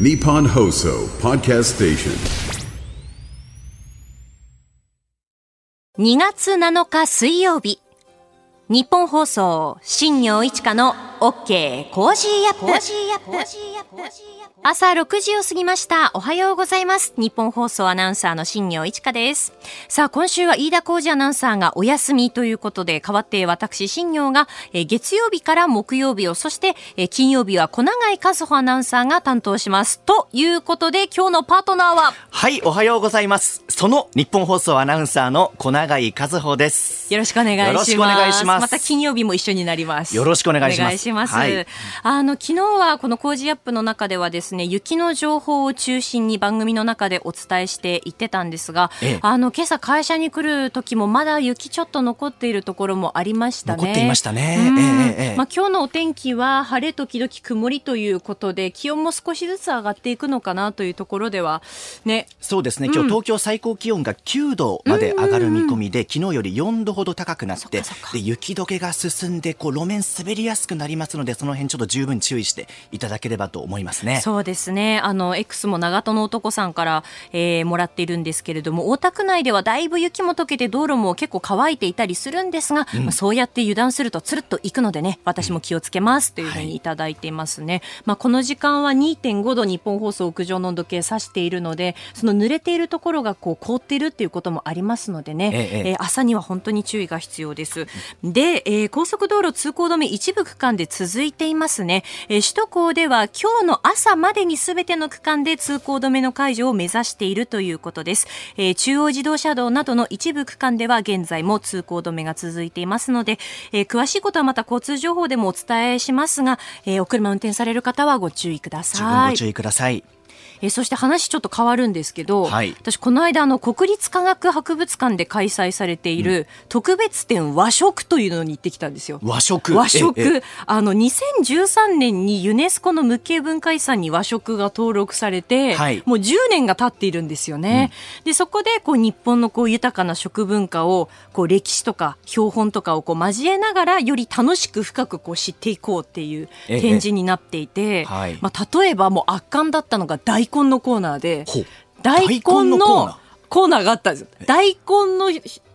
ニッポン放送ポッドキャストステーション2月7日水曜日。ニッポン放送新行市佳の OK Cozy up。朝6時を過ぎました。おはようございます。ニッポン放送アナウンサーの新行市佳です。さあ今週は飯田浩司アナウンサーがお休みということで代わって私新行がえー月曜日から木曜日をそしてえー金曜日は小永井一歩アナウンサーが担当します。ということで今日のパートナーは？はい、おはようございます。その日本放送アナウンサーの小永井和穂です。よろしくお願いします。また金曜日も一緒になります。よろしくお願いしますします。はい。あの、昨日はこの工事アップの中ではですね、雪の情報を中心に番組の中でお伝えしていってたんですが、ええ。あの、今朝会社に来る時もまだ雪ちょっと残っているところもありましたね。残っていましたね。うん。ええええまあ、今日のお天気は晴れ時々曇りということで、気温も少しずつ上がっていくのかなというところでは、ね、そうですね、今日東京最高気温が9度まで上がる見込みで、昨日より4度ほど高くなって、で雪解けが進んでこう路面滑りやすくなりますので、その辺ちょっと十分注意していただければと思いますね。そうですね。あの、X も長門の男さんから、えーもらっているんですけれども、大田区内ではだいぶ雪も溶けて道路も結構乾いていたりするんですが、まあ、そうやって油断するとつるっといくのでね、私も気をつけますというふうにいただいていますね。まあ、この時間は2.5度日本放送屋上の温度計指しているので、その濡れているところがこう凍っているっていうこともありますのでね、えええー朝には本当に注意が必要です。で、えー高速道路通行止め一部区間でで続いていますね。えー首都高では今日の朝までにすべての区間で通行止めの解除を目指しているということです。えー中央自動車道などの一部区間では現在も通行止めが続いていますので、えー詳しいことはまた交通情報でもお伝えしますが、えーお車運転される方はご注意ください。ご注意ください。えーそして話ちょっと変わるんですけど、はい。私この間あの国立科学博物館で開催されている特別展和食というのに行ってきたんですよ。和食？和食。あの2013年にユネスコの無形文化遺産に和食が登録されて、はい。もう10年が経っているんですよね。でそこでこう日本のこう豊かな食文化をこう歴史とか標本とかをこう交えながらより楽しく深くこう知っていこうっていうええ。展示になっていて、はい。まあ、例えばもう圧巻だったのが大根のコーナーで大根のコーナのーがあったんですよ。大根の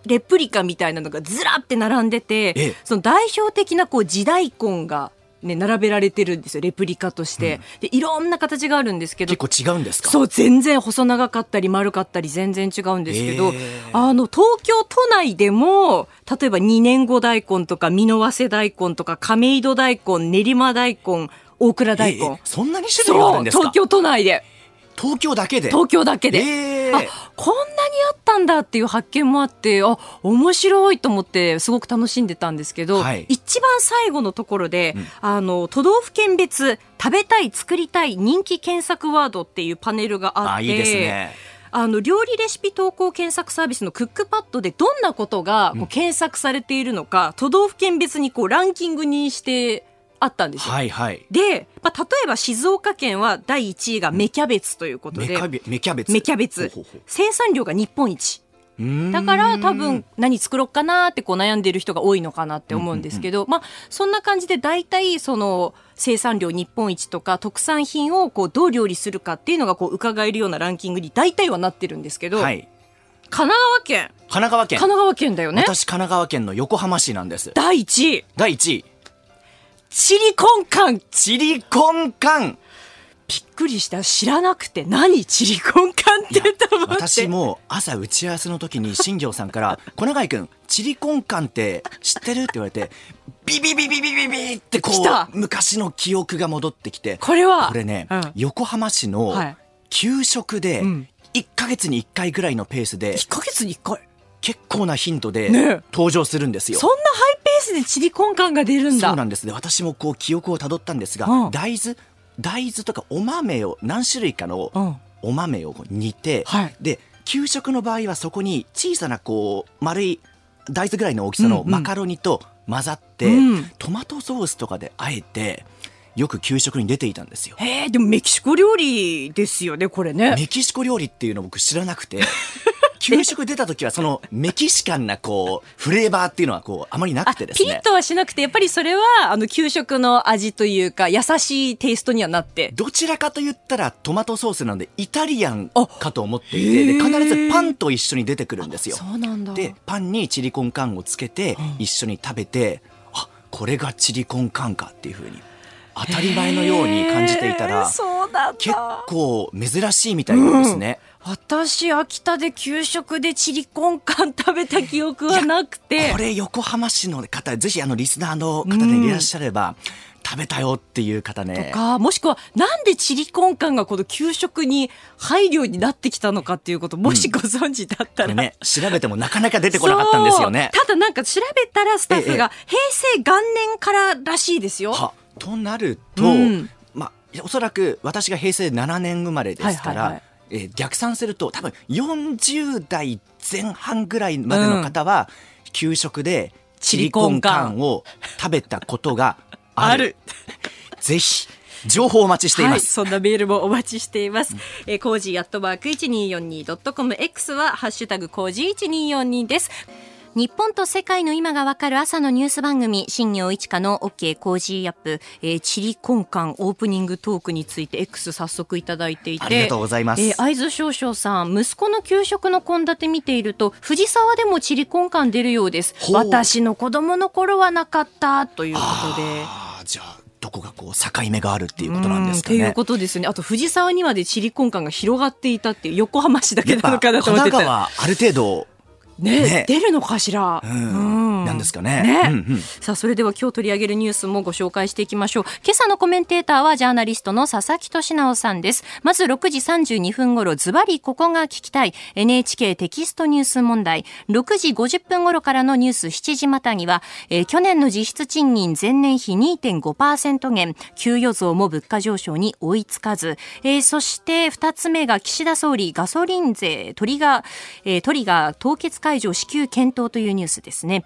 レプリカみたいなのがずらって並んでて、え。えその代表的なこう地大根が、ね、並べられてるんですよ、レプリカとして。で、いろんな形があるんですけど、結構違うんですか？そう、全然細長かったり丸かったり全然違うんですけど、ええあの、東京都内でも、例えば二年後大根とか、美濃早生大根とか、亀戸大根、練馬大根、大倉大根。ええ。そんなに種類があるんですか？東京都内で。東京だけで？東京だけで。ええあこんなにあったんだっていう発見もあってあ面白いと思ってすごく楽しんでたんですけど、はい。一番最後のところで、あの都道府県別食べたい作りたい人気検索ワードっていうパネルがあってあいいですね。あの料理レシピ投稿検索サービスのクックパッドでどんなことがこう検索されているのか、都道府県別にこうランキングにしてあったんですよ。はいはい。で、まあ、例えば静岡県は第1位が芽キャベツということで、芽キャベ芽キャベツ。芽キャベツ。生産量が日本一。だから多分何作ろうかなってこう悩んでる人が多いのかなって思うんですけど、まあそんな感じで大体その生産量日本一とか特産品をこうどう料理するかっていうのがこう伺えるようなランキングに大体はなってるんですけど、はい。神奈川県。神奈川県。神奈川県だよね。私神奈川県の横浜市なんです。第1位。第1位チリコンカン。チリコンカン。びっくりした。知らなくて何チリコンカンってと思って 私も朝打ち合わせの時に新庄さんから「小永井君チリコンカンって知ってる?」って言われてビビビビビビビってこう昔の記憶が戻ってきて。これは？これね、うん。横浜市のはい。給食でうん。1ヶ月に1回ぐらいのペースで1ヶ月に1回？結構な頻度で登場するんですよ。そんなハイペースでチリコンカンが出るんだ。そうなんです。ね私もこう記憶をたどったんですが、うん。大豆大豆とかお豆を何種類かのうん。お豆を煮て、はい。で給食の場合はそこに小さなこう丸い大豆ぐらいの大きさのうんうん。マカロニと混ざって、うん。トマトソースとかであえてよく給食に出ていたんですよ。へえでもメキシコ料理ですよねこれね。メキシコ料理っていうの僕知らなくて。給食出た時はそのメキシカンなこうフレーバーっていうのはこうあまりなくてですね。ピリッとはしなくてやっぱりそれはあの給食の味というか優しいテイストにはなって。どちらかと言ったらトマトソースなのでイタリアンかと思っていて。で必ずパンと一緒に出てくるんですよ。そうなんだ。でパンにチリコンカンをつけて一緒に食べて、あこれがチリコンカンかっていうふうに当たり前のように感じていたら結構珍しいみたいなんですね。私秋田で給食でチリコンカン食べた記憶はなくて。これ横浜市の方ぜひあのリスナーの方でいらっしゃれば、食べたよっていう方ね。かもしくはなんでチリコンカンがこの給食に配慮になってきたのかっていうこともしご存知だったら、これね調べてもなかなか出てこなかったんですよね。ただなんか調べたらスタッフがえ平成元年かららしいですよ。はとなると、うんまあおそらく私が平成7年生まれですから、はいはいはいえー逆算すると多分40代前半ぐらいまでの方は、給食でチリコンカンを食べたことがある。ぜひ情報お待ちしていはい、ます。そんなメールもお待ちしています。えー、 cozy アットマーク 1242.com X はハッシュタグ cozy1242です。日本と世界の今がわかる朝のニュース番組、新行市佳の OK Cozy up、えー、チリコンカンオープニングトークについて X 早速いただいていて。ありがとうございますえー、会津少々さん、息子の給食の献立見ていると、藤沢でもチリコンカン出るようです。私の子供の頃はなかった、ということで。じゃあどこがこう境目があるっていうことなんですかねうんっていう。ことですよね。あと藤沢にまでチリコンカンが広がっていたっていう横浜市だけなのかなと神思ってた。奈川ある程度ねね。出るのかしら？うん。なんですかね。ね、うんうん。さあそれでは今日取り上げるニュースもご紹介していきましょう。今朝のコメンテーターはジャーナリストの佐々木俊直さんです。まず6時32分頃ズバリここが聞きたい。NHK テキストニュース問題。6時50分頃からのニュース7時またぎは、えー去年の実質賃金前年比2.5%減、給与増も物価上昇に追いつかず、えーそして2つ目が岸田総理ガソリン税トリガー、えートリガー凍結解除支給検討というニュースですね。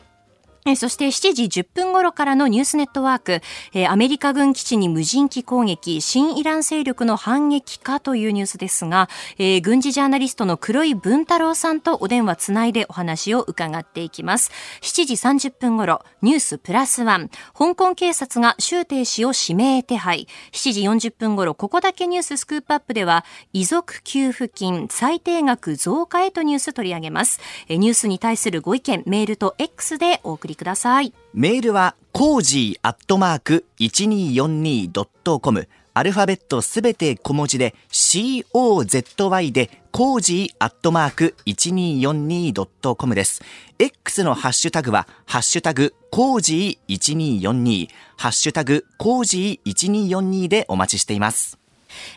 えそして7時10分頃からのニュースネットワーク、えアメリカ軍基地に無人機攻撃、新イラン勢力の反撃かというニュースですが、えー軍事ジャーナリストの黒井文太郎さんとお電話つないでお話を伺っていきます。7時30分頃、ニュースプラスワン、香港警察が周庭氏を指名手配。7時40分頃、ここだけニューススクープアップでは、遺族給付金最低額増加へとニュース取り上げます。えニュースに対するご意見、メールと X でお送りください。メールは、コージーアットマーク 1242.com。アルファベットすべて小文字で COZY でコージーアットマーク 1242.com です。X のハッシュタグは、ハッシュタグコージー1242、ハッシュタグコージー1242でお待ちしています。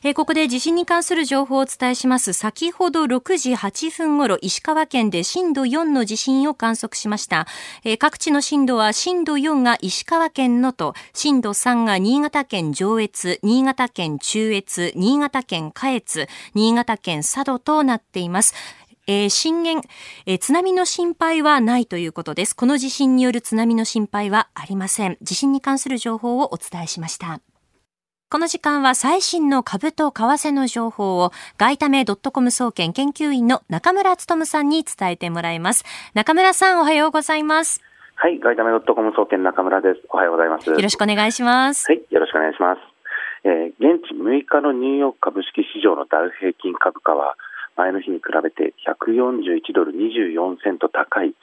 えーここで地震に関する情報をお伝えします。先ほど6時8分頃、石川県で震度4の地震を観測しました。えー各地の震度は震度4が石川県能登、震度3が新潟県上越、新潟県中越、新潟県下越、新潟県佐渡となっています。えー震源、えー津波の心配はないということです。この地震による津波の心配はありません。地震に関する情報をお伝えしました。この時間は最新の株と為替の情報を外為ドットコム総研研究員の中村努さんに伝えてもらいます。中村さんおはようございます。はい、ガイタメドットコム総研中村です。おはようございます。よろしくお願いします。はい、よろしくお願いします。えー現地6日のニューヨーク株式市場のダウ平均株価は前の日に比べて141ドル24セント高い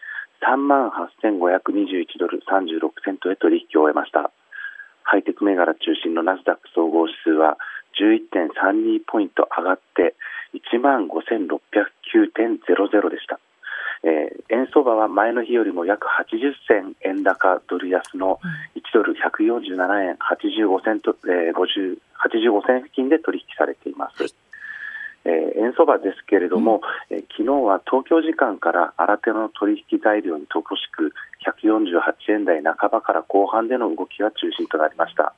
3万8521ドル36セントへ取引を終えました。ハイテク銘柄中心のナスダック総合指数は11.32ポイント上がって1万5609.00でした。えー円相場は前の日よりも約80銭円高ドル安の1ドル147円85銭と、えー、50 85銭付近で取引されています。えー円相場ですけれども、えー昨日は東京時間から新手の取引材料に乏しく148円台半ばから後半での動きが中心となりました。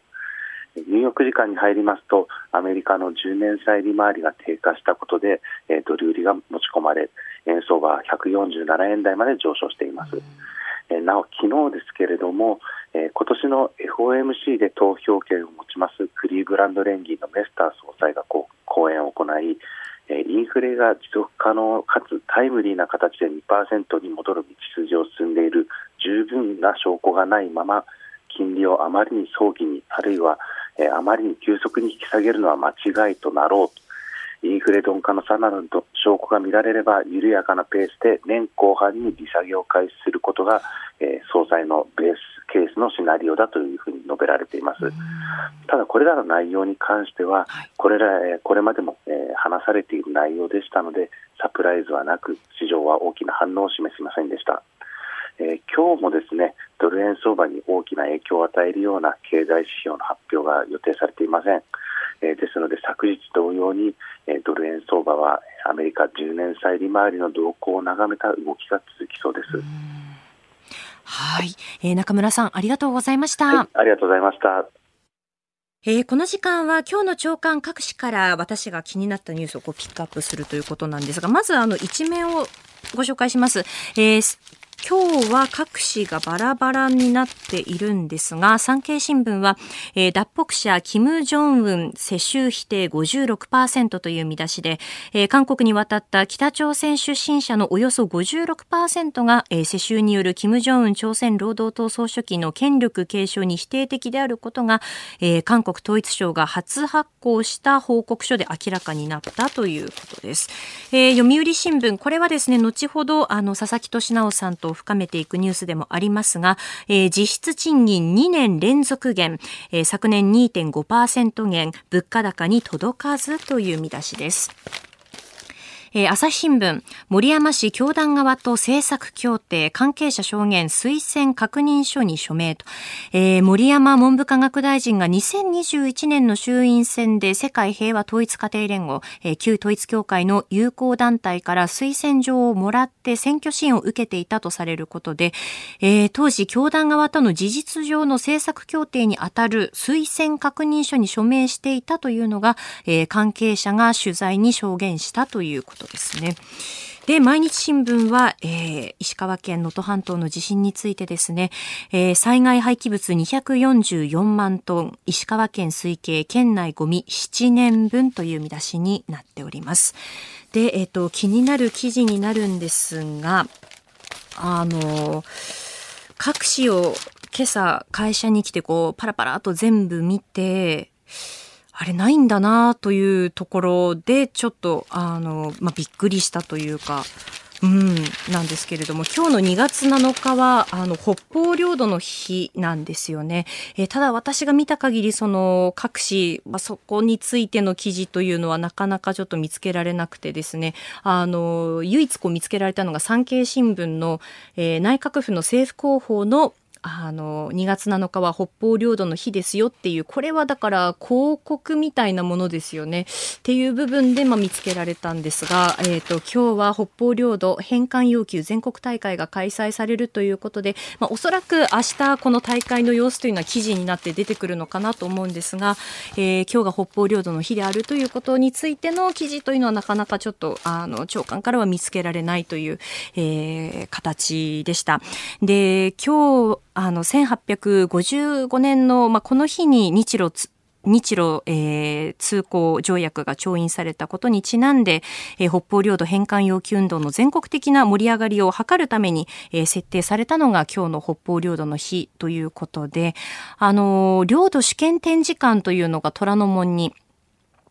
ニューヨーク時間に入りますとアメリカの10年債利回りが低下したことで、えードル売りが持ち込まれ円相場は147円台まで上昇しています。なお昨日ですけれども、え今年の FOMC で投票権を持ちますクリーブランド連銀のメスター総裁がこう講演を行い、インフレが持続可能かつタイムリーな形で2%に戻る道筋を進んでいる十分な証拠がないまま金利をあまりに早期にあるいはあまりに急速に引き下げるのは間違いとなろうとインフレ鈍化のさらなる証拠が見られれば緩やかなペースで年後半に利下げを開始することが、えー、総裁のベースケースのシナリオだというふうに述べられています。ただこれらの内容に関しては、これら、えこれまでも、えー、話されている内容でしたのでサプライズはなく市場は大きな反応を示しませんでした。えー、今日もですねドル円相場に大きな影響を与えるような経済指標の発表が予定されていません。えー、ですので昨日同様に、えー、ドル円相場はアメリカ10年債利回りの動向を眺めた動きが続きそうです。はい、えー、中村さんありがとうございました、はい、ありがとうございました。えー、この時間は今日の朝刊各紙から私が気になったニュースをこうピックアップするということなんですが、まずあの一面をご紹介します。えー、今日は各紙がバラバラになっているんですが、産経新聞は、えー、脱北者、キム・ジョンウン世襲否定56%という見出しで、えー、韓国に渡った北朝鮮出身者のおよそ56%が、えー、世襲によるキム・ジョンウン朝鮮労働党総書記の権力継承に否定的であることが、えー、韓国統一省が初発行した報告書で明らかになったということです。えー、読売新聞、これはですね、後ほど、あの、佐々木俊直さんとを深めていくニュースでもありますが、えー、実質賃金2年連続減、えー、昨年2.5%減、物価高に届かずという見出しです。えー、朝日新聞、森山市教団側と政策協定、関係者証言、推薦確認書に署名と、えー、森山文部科学大臣が2021年の衆院選で世界平和統一家庭連合、えー、旧統一協会の友好団体から推薦状をもらって選挙支援を受けていたとされることで、えー、当時教団側との事実上の政策協定にあたる推薦確認書に署名していたというのが、えー、関係者が取材に証言したということ。ことですね。で、毎日新聞は、えー、石川県能登半島の地震についてですね、えー、災害廃棄物244万トン、石川県推計県内ゴミ7年分という見出しになっております。で、えっ、ー、と、気になる記事になるんですが、あの、各紙を今朝会社に来てこう、パラパラと全部見て、あれないんだなというところで、ちょっと、あの、まあ、びっくりしたというか、うん、なんですけれども、今日の2月7日は、あの、北方領土の日なんですよね。え、ただ私が見た限り、その、各紙、まあ、そこについての記事というのはなかなかちょっと見つけられなくてですね、あの、唯一こう見つけられたのが産経新聞の、えー、内閣府の政府広報のあの2月7日は北方領土の日ですよっていうこれはだから広告みたいなものですよねっていう部分で、まあ、見つけられたんですが、えーと、今日は北方領土返還要求全国大会が開催されるということで、まあ、おそらく明日この大会の様子というのは記事になって出てくるのかなと思うんですが、えー、今日が北方領土の日であるということについての記事というのはなかなかちょっとあの長官からは見つけられないという、えー、形でした。で今日あの、1855年の、まあ、この日に日露日露、えー、通行条約が調印されたことにちなんで、えー、北方領土返還要求運動の全国的な盛り上がりを図るために、えー、設定されたのが今日の北方領土の日ということで、あの領土試験展示館というのが虎ノ門に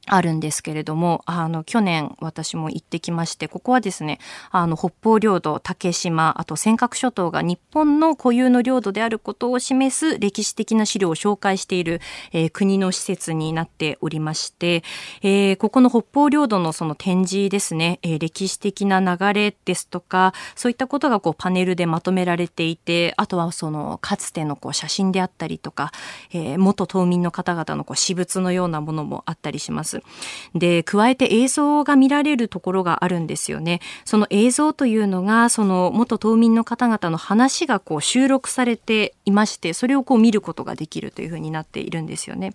あるんですけれども、あの、去年私も行ってきまして、ここはですね、あの、北方領土、竹島、あと尖閣諸島が日本の固有の領土であることを示す歴史的な資料を紹介している、えー、国の施設になっておりまして、えー、ここの北方領土のその展示ですね、えー、歴史的な流れですとか、そういったことがこうパネルでまとめられていて、あとはその、かつてのこう写真であったりとか、えー、元島民の方々のこう私物のようなものもあったりします。。で、加えて映像が見られるところがあるんですよね。その映像というのが、その元島民の方々の話がこう収録されていまして、それをこう見ることができるというふうになっているんですよね。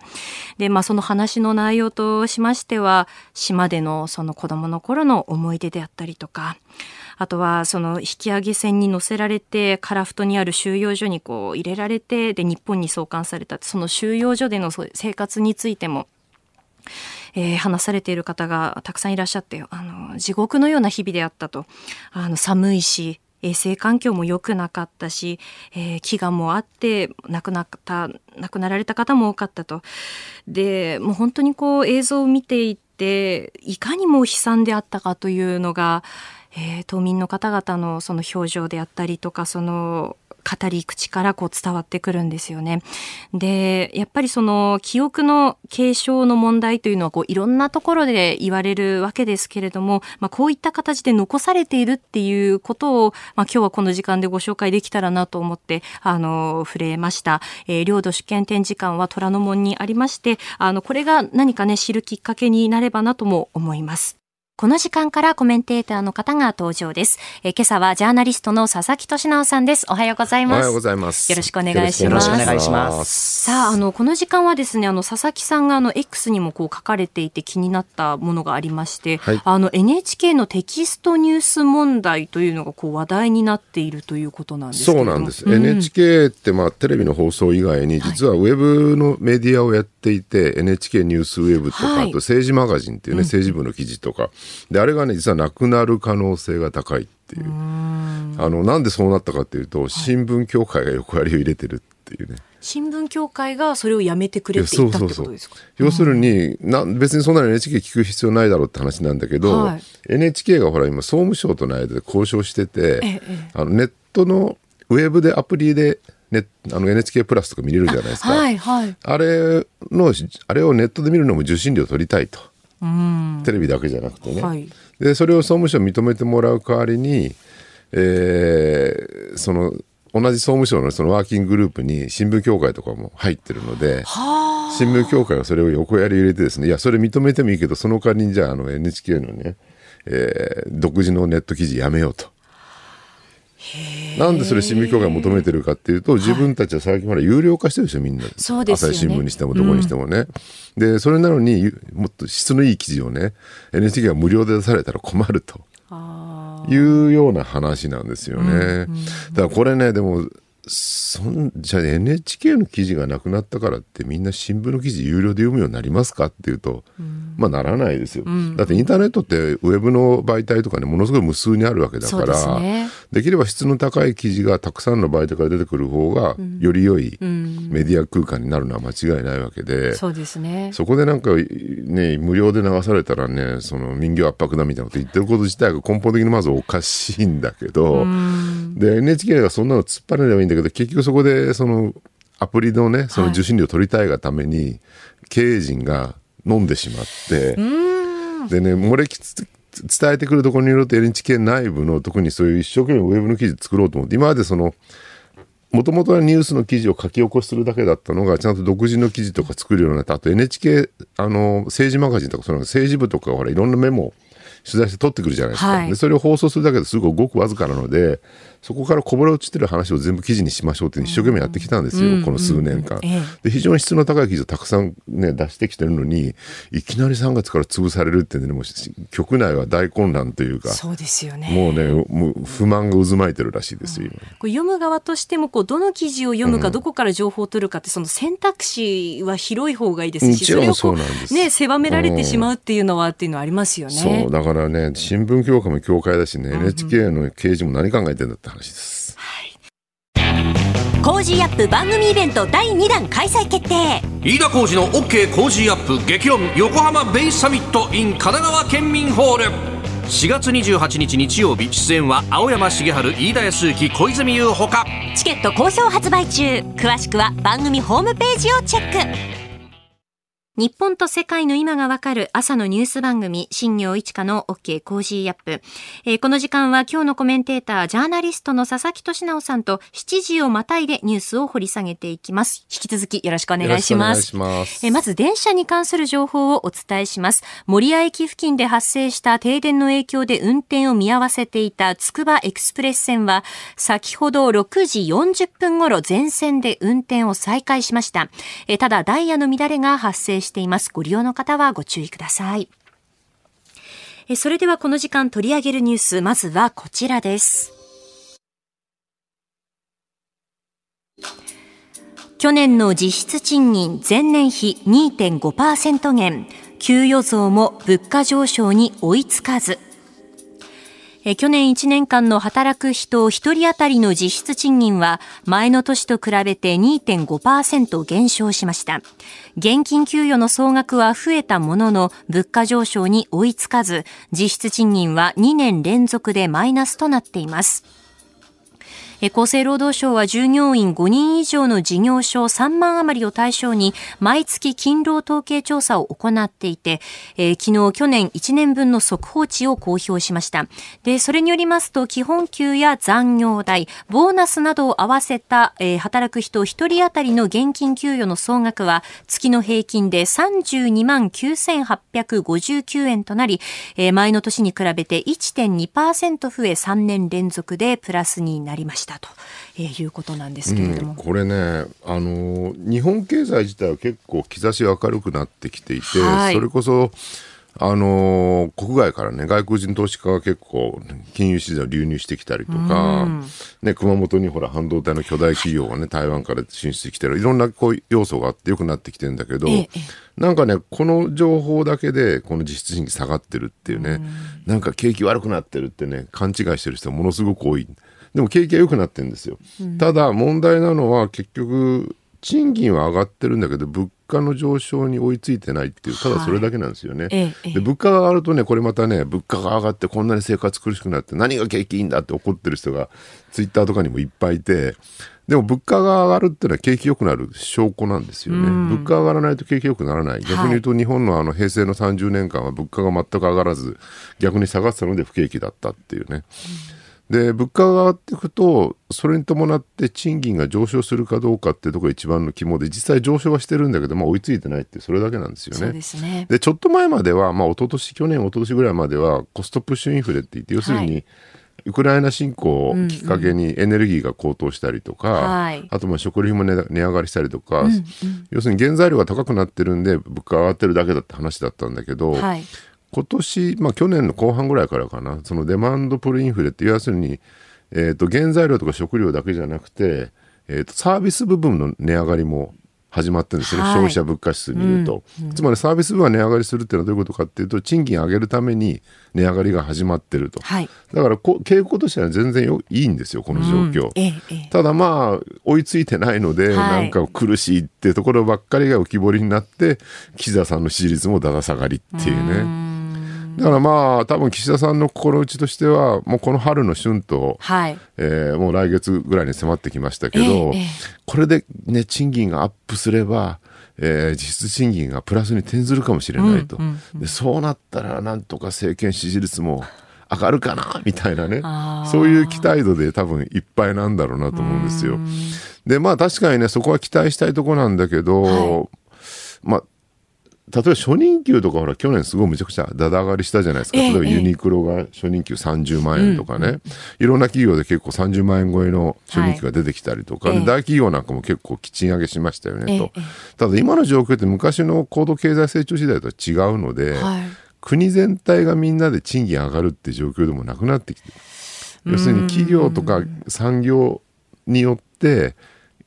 で、まあその話の内容としましては、島でのその子供の頃の思い出であったりとか、あとはその引き上げ船に乗せられて樺太にある収容所にこう入れられてで日本に送還されたその収容所での生活についてもえー、話されている方がたくさんいらっしゃって、あの、地獄のような日々であったと。あの、寒いし、衛生環境も良くなかったし、えー、飢餓もあって亡くなった亡くなられた方も多かったとでもう本当にこう映像を見ていていかにも悲惨であったかというのが、えー、島民の方々のその表情であったりとかその語り口からこう伝わってくるんですよね。で、やっぱりその記憶の継承の問題というのはこういろんなところで言われるわけですけれども、まあ、こういった形で残されているっていうことを、まあ、今日はこの時間でご紹介できたらなと思って、あの、触れました。えー、領土主権展示館は虎ノ門にありまして、あの、これが何かね、知るきっかけになればなとも思います。この時間からコメンテーターの方が登場です。え今朝はジャーナリストの佐々木俊直さんです。おはようございます。おはようございます。よろしくお願いします。よろしくお願いします。さあ、あの、この時間はですね、あの、佐々木さんがあの、X にもこう書かれていて気になったものがありまして、はい、あの、NHK のテキストニュース問題というのがこう話題になっているということなんですそうなんです。うん、NHK ってまあ、テレビの放送以外に、実はウェブのメディアをやっていて、はい、NHK ニュースウェブとか、はい、あと政治マガジンっていうね、政治部の記事とか、で、あれがね、実はなくなる可能性が高いっていう。あのなんでそうなったかっていうと新聞協会が横やりを入れてるっていうね。新聞協会がそれをやめてくれって言ったってことですか？要するにな別にそんなに NHK 聞く必要ないだろうって話なんだけど、はい、NHK がほら今総務省との間で交渉してて、ええ、あのネットのウェブでアプリでね、あの NHK プラスとか見れるじゃないですか。はいはい、あれの、あれをネットで見るのも受信料取りたいと。テレビだけじゃなくてね、はい、でそれを総務省認めてもらう代わりに、えー、その同じ総務省のそのワーキンググループに新聞協会とかも入ってるので新聞協会はそれを横やり入れてですねいやそれ認めてもいいけどその代わりにじゃああの NHK のね、えー、独自のネット記事やめようと。なんでそれ新聞協会求めてるかっていうと自分たちは最近まで有料化してるでしょみんな、そうですね、朝日新聞にしてもどこにしてもね、うん、でそれなのにもっと質のいい記事をね NHK が無料で出されたら困るというような話なんですよね、うんうん、だからこれねでもそんじゃあ NHK の記事がなくなったからってみんな新聞の記事有料で読むようになりますかっていうと、うん、まあならないですよ、うん、だってインターネットってウェブの媒体とかねものすごい無数にあるわけだから、ね、できれば質の高い記事がたくさんの媒体から出てくる方がより良いメディア空間になるのは間違いないわけで、そうですね。そこでなんかね無料で流されたらねその民業圧迫だみたいなこと言ってること自体が根本的にまずおかしいんだけど、で NHK がそんなの突っ張れればいいんだけど結局そこでそのアプリのねその受信料を取りたいがために、経営陣が飲んでしまって、でね漏れきつ伝えてくるところによると NHK 内部の特にそういう一生懸命ウェブの記事作ろうと思って今までそのもともとはニュースの記事を書き起こしするだけだったのがちゃんと独自の記事とか作るようになったあと NHK あの政治マガジンとかその政治部とかほらいろんなメモ取材して取ってくるじゃないですか、はい、でそれを放送するだけですごくごくわずかなのでそこからこぼれ落ちてる話を全部記事にしましょうって一生懸命やってきたんですよ、うん、この数年間、うんうん、で非常に質の高い記事をたくさん、ね、出してきてるのにいきなり3月から潰されるってねもう局内は大混乱というかそうですよね。もうねもう不満が渦巻いてるらしいですよ、こ読む側としてもこうどの記事を読むか、どこから情報を取るかってその選択肢は広い方がいいですしそれをね狭められてしまうっていうのはっていうのはありますよね、そうだからね新聞協会も協会だしね、NHK の刑事も何考えてんだって話です。コージーアップ番組イベント第2弾開催決定。飯田浩司の OK コージーアップ激論横浜ベイサミット in 神奈川県民ホール。4月28日日曜日出演は青山繁晴飯田康之小泉悠ほか。チケット好評発売中。詳しくは番組ホームページをチェック日本と世界の今がわかる朝のニュース番組、新行市佳の OK コージーアップ、えー、この時間は今日のコメンテーター、ジャーナリストの佐々木俊尚さんと7時をまたいでニュースを掘り下げていきます。引き続きよろしくお願いします。ますえー、まず電車に関する情報をお伝えします。守谷駅付近で発生した停電の影響で運転を見合わせていたつくばエクスプレス線は、先ほど6時40分頃全線で運転を再開しました。えー、ただダイヤの乱れが発生ししています。ご利用の方はご注意ください。それではこの時間取り上げるニュース、まずはこちらです。去年の実質賃金前年比2.5%減、給与増も物価上昇に追いつかず。え去年1年間の働く人1人当たりの実質賃金は前の年と比べて2.5%減少しました。現金給与の総額は増えたものの物価上昇に追いつかず実質賃金は2年連続でマイナスとなっています。厚生労働省は従業員5人以上の事業所3万余りを対象に毎月勤労統計調査を行っていて、えー、昨日去年1年分の速報値を公表しました。で、それによりますと基本給や残業代、ボーナスなどを合わせた、えー、働く人1人当たりの現金給与の総額は月の平均で32万9859円となり、えー、前の年に比べて1.2%増え3年連続でプラスになりました。したということなんですけれども、うん、これねあの日本経済自体は結構兆し明るくなってきていて、はい、それこそあの国外からね外国人投資家が結構金融市場流入してきたりとか、ね、熊本にほら半導体の巨大企業がね台湾から進出してきてる。いろんなこう要素があってよくなってきてるんだけど、ええ、なんかねこの情報だけでこの実質賃金下がってるっていうね、うなんか景気悪くなってるってね勘違いしてる人ものすごく多い。でも景気は良くなってるんですよ、うん、ただ問題なのは結局賃金は上がってるんだけど物価の上昇に追いついてないっていうただそれだけなんですよね、はい、で物価が上がるとねこれまたね物価が上がってこんなに生活苦しくなって何が景気いいんだって怒ってる人がツイッターとかにもいっぱいいてでも物価が上がるっていうのは景気良くなる証拠なんですよね、物価が上がらないと景気良くならない。逆に言うと日本のあの平成の30年間は物価が全く上がらず逆に下がってたので不景気だったっていうね、うんで物価が上がっていくとそれに伴って賃金が上昇するかどうかっていうところが一番の肝で実際上昇はしてるんだけど、まあ、追いついてないってそれだけなんですよね。でね。でちょっと前までは、まあ、一昨年去年一昨年ぐらいまではコストプッシュインフレって言って要するに、はい。ウクライナ侵攻をきっかけにエネルギーが高騰したりとか、うんうん、あとまあ食料品も値上がりしたりとか、うんうん、要するに原材料が高くなってるんで物価が上がってるだけだって話だったんだけど、はい、今年、まあ、去年の後半ぐらいからかな。そのデマンドプルインフレって要するにえーと、原材料とか食料だけじゃなくて、えーと、サービス部分の値上がりも始まってるんですはい、消費者物価指数見ると、うん。うん、つまりサービス部は値上がりするっていうのはどういうことかっていうと賃金上げるために値上がりが始まってると、はい、だからこ傾向としては全然よいいんですよこの状況、うん。ええ、ただまあ追いついてないので、はい、なんか苦しいっていうところばっかりが浮き彫りになって岸田さんの支持率もだだ下がりっていうね。だからまあ多分岸田さんの心打ちとしてはもうこの春の春と、はい。えー、もう来月ぐらいに迫ってきましたけど、えー、これでね賃金がアップすればえー、実質賃金がプラスに転ずるかもしれないと、うんうんうん、でそうなったらなんとか政権支持率も上がるかなみたいなね。そういう期待度で多分いっぱいなんだろうなと思うんですよ。でまあ確かにねそこは期待したいとこなんだけど、はい、まあ例えば初任給とかほら去年すごいむちゃくちゃだだ上がりしたじゃないですか、例えばユニクロが初任給30万円とかね、いろんな企業で結構30万円超えの初任給が出てきたりとか、大企業なんかも結構賃上げしましたよねと、ただ今の状況って昔の高度経済成長時代とは違うので、国全体がみんなで賃金上がるって状況でもなくなってきて要するに企業とか産業によって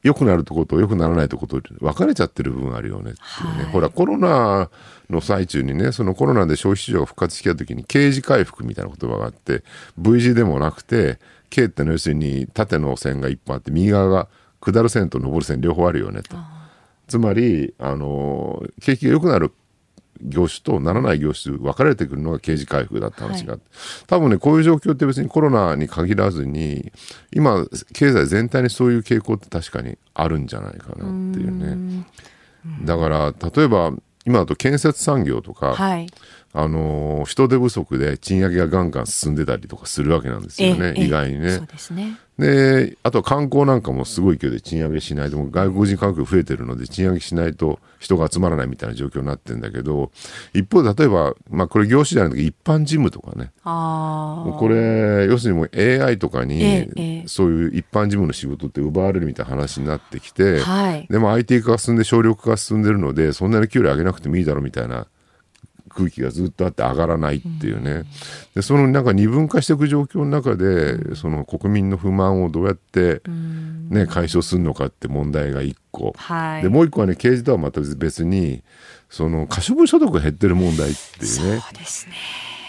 良くなるとこと良くならないとこと分かれちゃってる部分あるよねっていうね、はい、ほらコロナの最中にねそのコロナで消費市場が復活してきた時に刑事回復みたいな言葉があって V 字でもなくて K っての要するに縦の線が一本あって右側が下る線と上る線両方あるよねと。つまりあの景気が良くなる業種とならない業種分かれてくるのが刑事回復だった話が、はい、多分ねこういう状況って別にコロナに限らずに今経済全体にそういう傾向って確かにあるんじゃないかなっていうね。だから例えば今だと建設産業とか、はい、あの人手不足で賃上げがガンガン進んでたりとかするわけなんですよね、意外にね。ですね。であとは観光なんかもすごい勢いで賃上げしないと外国人観光増えてるので賃上げしないと人が集まらないみたいな状況になってるんだけど一方で例えば、まあ、これ業種じゃないけど一般事務とかね。これ要するにもう AI とかに、そういう一般事務の仕事って奪われるみたいな話になってきて、はい、でも IT 化が進んで省力化が進んでるのでそんなに給料上げなくてもいいだろうみたいな空気がずっとあって上がらないっていうね、でそのなんか二分化していく状況の中でその国民の不満をどうやって、ね、解消するのかって問題が一個、はい。でもう一個はね刑事とはまた別にその可処分所得が減ってる問題っていうね。そうですね。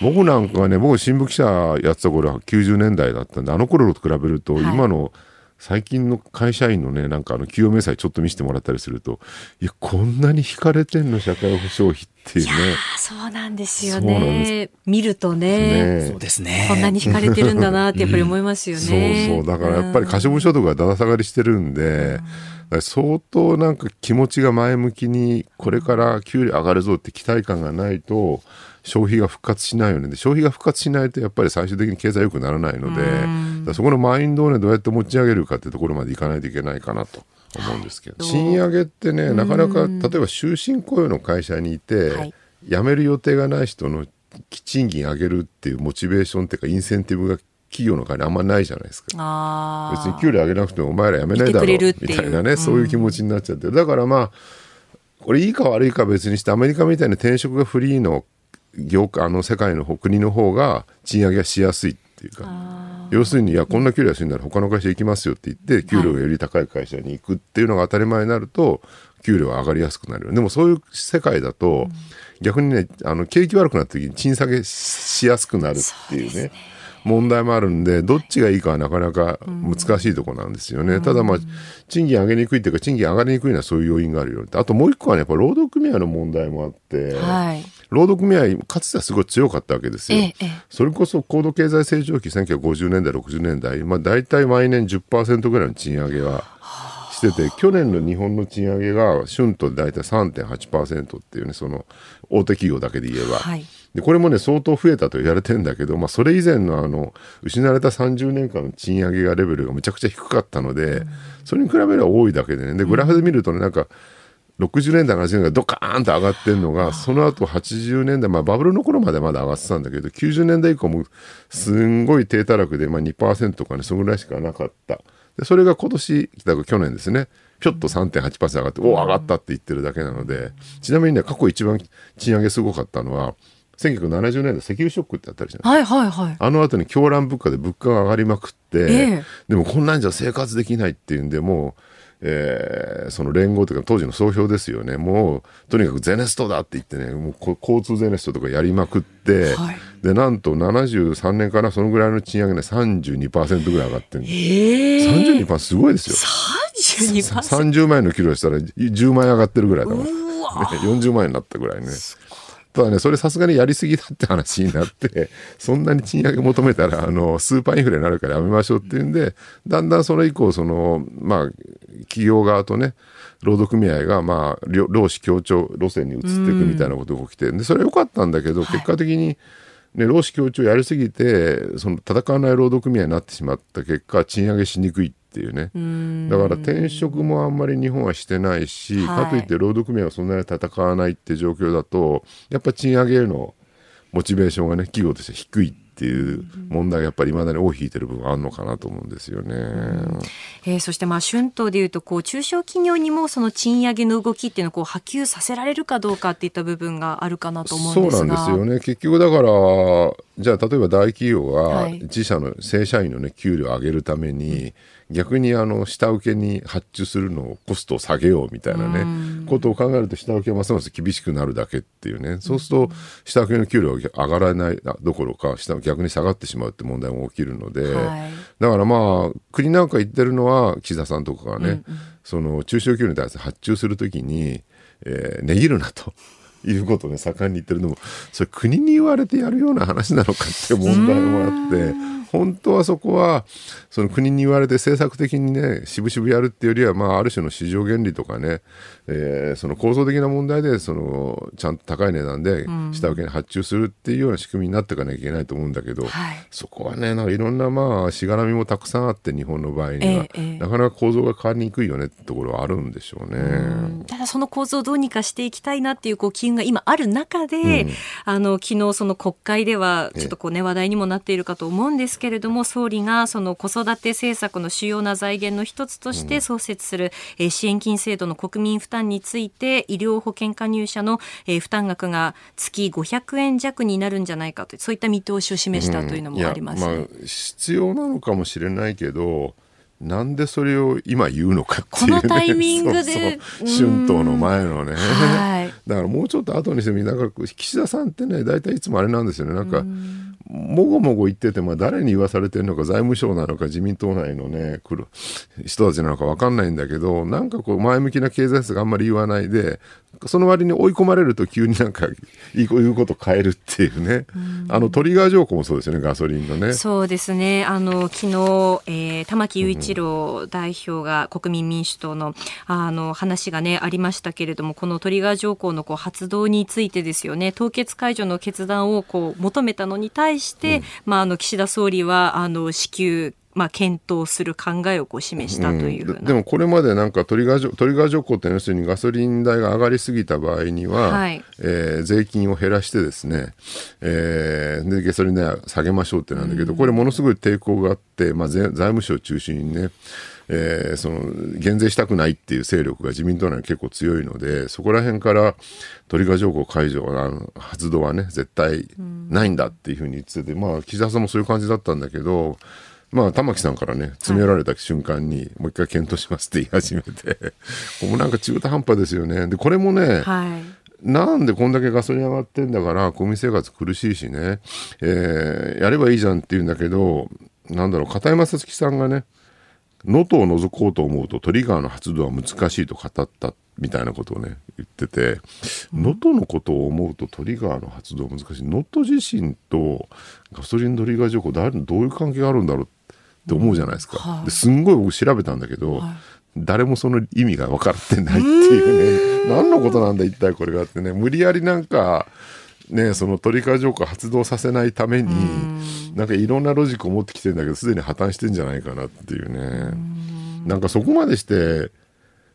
僕なんかはね僕新聞記者やってた頃は90年代だったんであの頃と比べると、はい。今の最近の会社員のねなんかあの給与明細ちょっと見せてもらったりするといやこんなに引かれてんの社会保障費っていうね。あそうなんですよね。見るとねねそうですね。こんなに惹かれてるんだなってやっぱり思いますよね。そうそう。だからやっぱり可処分所得がだだ下がりしてるんで、だから相当なんか気持ちが前向きにこれから給料上がるぞって期待感がないと消費が復活しないよね。で消費が復活しないとやっぱり最終的に経済良くならないので、そこのマインドをねどうやって持ち上げるかってところまでいかないといけないかなと思うんですけど、賃上げってねなかなか例えば終身雇用の会社にいて、はい。辞める予定がない人の賃金上げるっていうモチベーションっていうかインセンティブが企業の会にあんまないじゃないですか。あ別に給料上げなくてもお前ら辞めないだろうみたいなね、そういう気持ちになっちゃって。るだからまあこれいいか悪いか別にしてアメリカみたいな転職がフリーの業界あの世界の方国の方が賃上げがしやすいっていうか要するにいやこんな給料安いなら他の会社行きますよって言って給料がより高い会社に行くっていうのが当たり前になると給料は上がりやすくなるよ。でもそういう世界だと、逆にねあの景気悪くなった時に賃下げしやすくなるっていうね問題もあるんでどっちがいいかはなかなか難しいところなんですよね、ただまあ賃金上げにくいっていうか賃金上がりにくいのはそういう要因があるよあともう一個はねやっぱ労働組合の問題もあって、はい。労働組合かつてはすごい強かったわけですよ、ええええ。それこそ高度経済成長期1950年代60年代、まあ、大体毎年10%ぐらいの賃上げはしてて去年の日本の賃上げが春と大体3.8%っていうねその大手企業だけで言えば、はい。でこれもね相当増えたと言われてんだけど、まあ、それ以前のあの失われた30年間の賃上げがレベルがめちゃくちゃ低かったので、それに比べれば多いだけでね。でグラフで見るとねなんか60年代70年代がドカーンと上がってんのがその後80年代、まあ、バブルの頃までまだ上がってたんだけど90年代以降もすんごい低たらくで、まあ、2%とかねそのぐらいしかなかった。でそれが今年去年ですねぴょっと3.8%上がって、おお上がったって言ってるだけなのでちなみにね過去一番賃上げすごかったのは1970年代石油ショックってあったりじゃないはいはいはい。あの後に狂乱物価で物価が上がりまくって、ええ。でもこんなんじゃ生活できないっていうんでもう、えーその連合というか当時の総評ですよね。もうとにかくゼネストだって言ってねもうこ交通ゼネストとかやりまくって、はい。でなんと73年からそのぐらいの賃上げね32%ぐらい上がってるんですえ。え32%すごいですよ。32%。30万円の給料したら10万円上がってるぐらいだから、ね、40万円になったぐらいねただねそれさすがにやりすぎだって話になって そんなに賃上げ求めたらあのスーパーインフレになるからやめましょうっていうんでだんだんそれ以降そのまあ企業側とね労働組合がまあ労労使協調路線に移っていくみたいなことが起きてでそれは良かったんだけど結果的に、ね、労使協調やりすぎてその戦わない労働組合になってしまった結果賃上げしにくいっていうね。だから転職もあんまり日本はしてないし、はい。かといって労働組合はそんなに戦わないって状況だとやっぱ賃上げへのモチベーションがね企業として低いっていう問題がやっぱり未だに尾を引いてる部分あるのかなと思うんですよね。えーそしてまあ春闘でいうとこう中小企業にもその賃上げの動きっていうのをこう波及させられるかどうかっていった部分があるかなと思うんですが。そうなんですよね。結局だからじゃあ例えば大企業がはい。自社の正社員の、ね、給料を上げるために逆にあの下請けに発注するのをコストを下げようみたいなねことを考えると下請けはますます厳しくなるだけっていうねそうすると下請けの給料が上がらないどころか下逆に下がってしまうって問題も起きるので、はい。だからまあ国なんか言ってるのは岸田さんとかがね、その中小企業に対して発注するときに、えー値切るなと。いうことをね盛んに言ってるのもそれ国に言われてやるような話なのかっていう問題もあって本当はそこはその国に言われて政策的にね渋々やるっていうよりは、まあ、ある種の市場原理とかね、えーその構造的な問題でそのちゃんと高い値段で下請けに発注するっていうような仕組みになっていかなきゃいけないと思うんだけど、はい。そこはねなんかいろんなまあしがらみもたくさんあって日本の場合には、えなかなか構造が変わりにくいよねってところはあるんでしょうね。ただその構造をどうにかしていきたいなっていうこう機準が今ある中で、うん。あの昨日その国会ではちょっとこうね話題にもなっているかと思うんですけれども総理がその子育て政策の主要な財源の一つとして創設する、えー支援金制度の国民負担について医療保険加入者の、えー負担額が月500円弱になるんじゃないかとそういった見通しを示したというのもあります、ね。いやまあ、必要なのかもしれないけどなんでそれを今言うのかっていう、ね、このタイミングで そうそう。春闘の前のね、はい。だからもうちょっと後にしてみなんか岸田さんってね大体いつもあれなんですよね。なんかもごもご言ってて、まあ、誰に言わされてるのか財務省なのか自民党内のね来る人たちなのか分かんないんだけどなんかこう前向きな経済策あんまり言わないでその割に追い込まれると急になんかいうこと変えるっていうね。あのトリガー条項もそうですよねガソリンのね。そうですね。あの、昨日、えー玉木雄一郎代表が国民民主党の、あの、話がね、ありましたけれども、このトリガー条項のこう発動についてですよね、凍結解除の決断をこう求めたのに対して、まあ、あの、岸田総理は、あの、支給、まあ、検討する考えをこう示したというふうな。ででもこれまでなんかトリガー条トリガー条項って要するにガソリン代が上がりすぎた場合には、はい。えー税金を減らしてですね、えーでガソリン代は下げましょうってなんだけど、これものすごい抵抗があって、まあ、税財務省を中心にねえーその減税したくないっていう勢力が自民党内に結構強いのでそこら辺からトリガー条項解除あの発動はね絶対ないんだっていうふうに言ってて、まあ岸田さんもそういう感じだったんだけどまあ玉木さんからね詰められた瞬間にもう一回検討しますって言い始めて。もうなんか中途半端ですよね。でこれもね、はい。なんでこんだけガソリン上がってんだから国民生活苦しいしね、えーやればいいじゃんって言うんだけどなんだろう片山さつきさんがね能登を除こうと思うとトリガーの発動は難しいと語ったみたいなことをね言ってて能登のことを思うとトリガーの発動は難しい。能登地震とガソリントリガー条項誰どういう関係があるんだろうって思うじゃないですか、はい。ですんごい僕調べたんだけど、誰もその意味が分かってないっていうね。何のことなんだ一体これがってね。無理やりなんかねそのトリガー条項発動させないためになんかいろんなロジックを持ってきてるんだけどすでに破綻してんじゃないかなっていうね。なんかそこまでして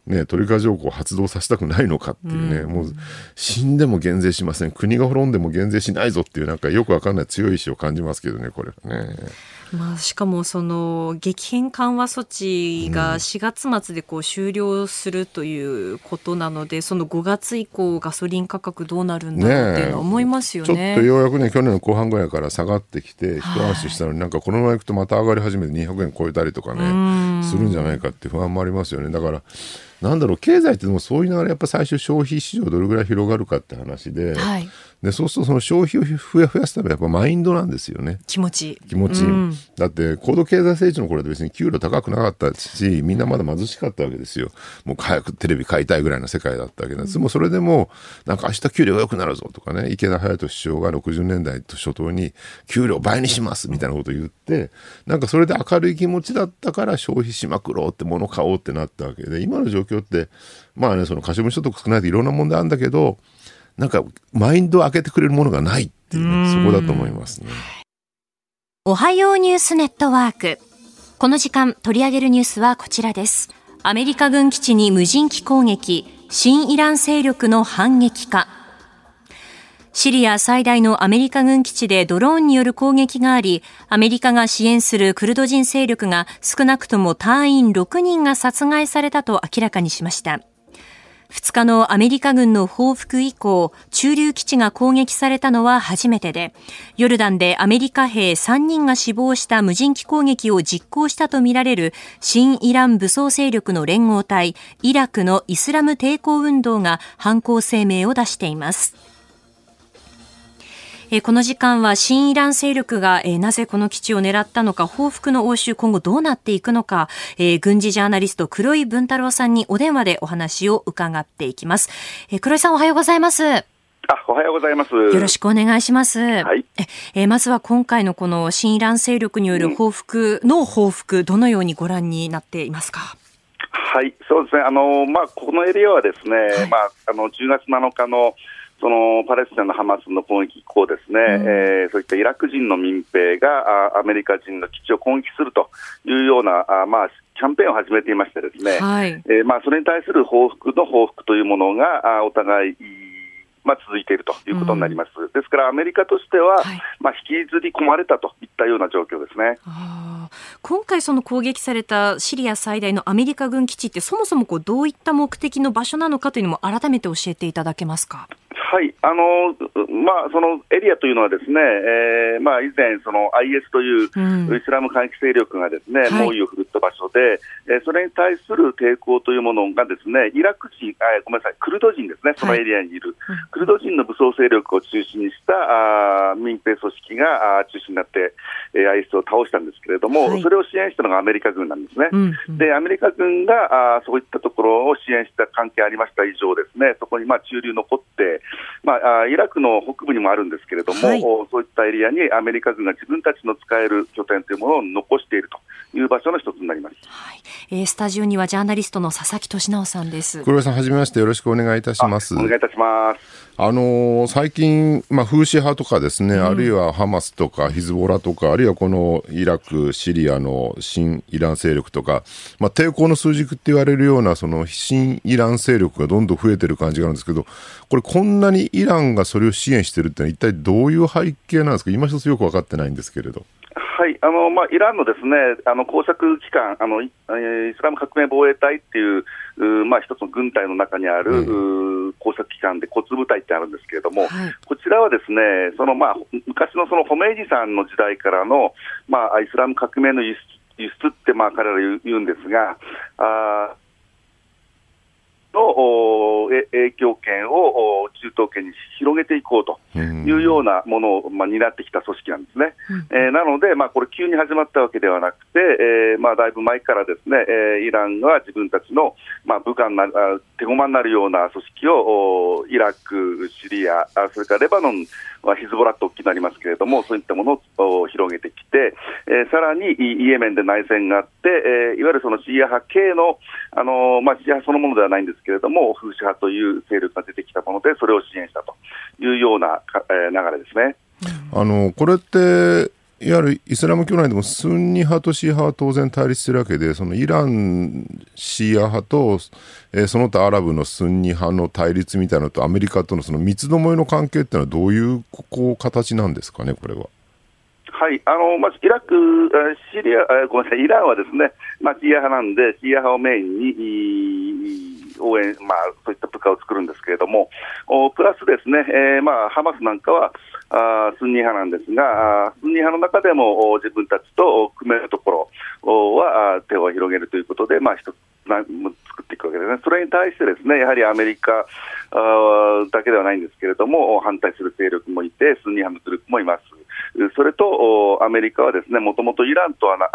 ね、トリガー条項を発動させたくないのかっていうね、もう死んでも減税しません。国が滅んでも減税しないぞっていうなんかよくわかんない強い意志を感じますけどねこれはね。まあ、しかもその激変緩和措置が4月末でこう終了するということなので、その5月以降ガソリン価格どうなるんだろうっていうのは思いますよちょっね。とようやくね去年の後半ぐらいから下がってきて一はい。安心したのになんかこのままいくとまた上がり始めて200円超えたりとかねするんじゃないかって不安もありますよね。だからなんだろう経済ってでもそういう流れやっぱ最初消費市場どれぐらい広がるかって話で,、はいでそうするとその消費を増や増やすためにやっぱマインドなんですよね。気持ち。気持ち。いい、うん。だって高度経済成長の頃で別に給料高くなかったしみんなまだ貧しかったわけですよ。もう早くテレビ買いたいぐらいの世界だったわけです、でもそれでもなんか明日給料が良くなるぞとかね池田隼人首相が60年代初頭に給料倍にしますみたいなことを言ってなんかそれで明るい気持ちだったから消費しまくろうって物買おうってなったわけで今の状況ってまあねその可処分所得少ないといろんな問題あるんだけどなんかマインドを開けてくれるものがないっていうねそこだと思いますね。おはようニュースネットワーク。この時間取り上げるニュースはこちらです。アメリカ軍基地に無人機攻撃、新イラン勢力の反撃か。シリア最大のアメリカ軍基地でドローンによる攻撃があり、アメリカが支援するクルド人勢力が少なくとも隊員6人が殺害されたと明らかにしました。2日のアメリカ軍の報復以降、駐留基地が攻撃されたのは初めてで、ヨルダンでアメリカ兵3人が死亡した無人機攻撃を実行したとみられる新イラン武装勢力の連合体、イラクのイスラム抵抗運動が犯行声明を出しています。えーこの時間は新イラン勢力が、えーなぜこの基地を狙ったのか、報復の応酬今後どうなっていくのか、えー軍事ジャーナリスト黒井文太郎さんにお電話でお話を伺っていきます。えー黒井さんおはようございます。よあ、おはようございます。ろしくお願いします。はい。えーまずは今回のこの新イラン勢力による報復の報復、どのようにご覧になっていますか？はい、そうですね。あの、まあ、このエリアはですね、まあ、あの、10月7日の、そのパレスチナのハマスの攻撃以降ですね、えーそういったイラク人の民兵があアメリカ人の基地を攻撃するというような、あまあ、キャンペーンを始めていましてですね、はい。えーまあ、それに対する報復の報復というものが、あお互い、まあ、続いているということになります、うん、ですからアメリカとしては、はい、まあ、引きずり込まれたといったような状況ですね。今回、その攻撃されたシリア最大のアメリカ軍基地って、そもそもこうどういった目的の場所なのかというのも改めて教えていただけますか？はいあのまあ、そのエリアというのは、ですね、えーまあ、以前、その IS というイスラム過激勢力がですね、うん、猛威を振るった場所で、えー、それに対する抵抗というものが、ですねイラク人あ、ごめんなさい、クルド人ですね、そのエリアにいる、はい、クルド人の武装勢力を中心にしたあ民兵組織があ中心になって、えー、IS を倒したんですけれども、はい、それを支援したのがアメリカ軍なんですね。うんうん、でアメリカ軍があそういったところを支援した関係ありました以上、ですねそこにまあ駐留残って、まあ、イラクの北部にもあるんですけれども、はい、そういったエリアにアメリカ軍が自分たちの使える拠点というものを残しているという場所の一つになります、はいえー、スタジオにはジャーナリストの佐々木俊直さんです。黒井さん、はじめまして、よろしくお願いいたします。お願いいたします。あのー、最近、まあ、風刺派とかですね、うん、あるいはハマスとかヒズボラとか、あるいはこのイラク、シリアの新イラン勢力とか、まあ、抵抗の数軸って言われるような、その新イラン勢力がどんどん増えてる感じがあるんですけど、これ、こんなにイランがそれを支援してるってのは、一体どういう背景なんですか、今一つよく分かってないんですけれど。はいあのまあ、イランのですねあの工作機関あの、イスラム革命防衛隊っていう、うまあ、一つの軍隊の中にある、うん、工作機関で、骨部隊ってあるんですけれども、はい、こちらはですねその、まあ、昔のそのホメイジさんの時代からの、まあ、イスラム革命の輸出輸出って、まあ、彼ら言うんですが、あの影響権を中東圏に広げていこうというようなものを、まあ、担ってきた組織なんですね。うん、えー、なので、まあ、これ、急に始まったわけではなくて、えーまあ、だいぶ前からですね、えー、イランが自分たちの、まあ、部下になる、手駒になるような組織をイラク、シリア、それからレバノンはヒズボラと大きくなりますけれども、そういったものを広げてきて、えー、さらにイエメンで内戦があって、えー、いわゆるそのシーア派系の、あのー、まあ、シーア派そのものではないんですけれども、フーシ派という勢力が出てきたもので、それを支援したというような、えー、流れですね。あのこれっていわゆるイスラム教内でもスンニ派とシー派は当然対立してるわけで、そのイランシーア派と、えー、その他アラブのスンニ派の対立みたいなのとアメリカとのその三つどもえの関係っていうのはどういうこう形なんですかね、これは。はい、あのまずイラク、シリア、ごめんなさい、イランはですね、まあ、シーア派なんで、シーア派をメインに応援、まあ、そういった部下を作るんですけれども、おプラスですね、えーまあ、ハマスなんかはあスンニ派なんですが、スンニ派の中でも自分たちと組めるところは手を広げるということで、まあ、一つ作っていくわけですね、それに対してですねやはりアメリカあだけではないんですけれども、反対する勢力もいて、スンニ派のグループもいます。それとアメリカはですねもともとイランとはなあ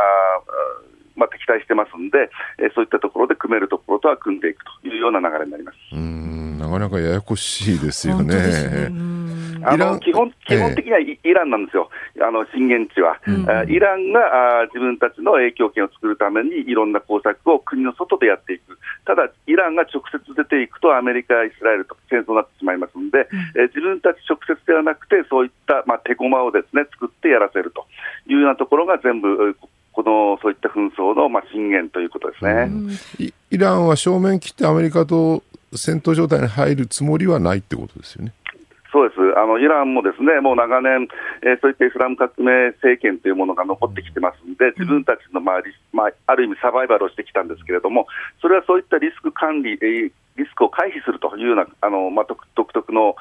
まあ、敵対してますんで、えー、そういったところで組めるところとは組んでいくというような流れになります。うんなかなかややこしいですよね。あの基本基本的にはイランなんですよ、あの震源地は。うん、イランがあ自分たちの影響権を作るために、いろんな工作を国の外でやっていく、ただ、イランが直接出ていくと、アメリカ、イスラエルと戦争になってしまいますので、うん、え自分たち直接ではなくて、そういった、まあ、手駒をです、ね、作ってやらせるというようなところが全部、このそういった紛争の、まあ、震源ということですね、イランは正面切ってアメリカと戦闘状態に入るつもりはないってことですよね。そうですあのイランもですねもう長年、えー、そういったイスラム革命政権というものが残ってきてますんで、自分たちの、まあまあ、ある意味サバイバルをしてきたんですけれども、それはそういったリスク管理、えー、リスクを回避するというようなあの、まあ、独特の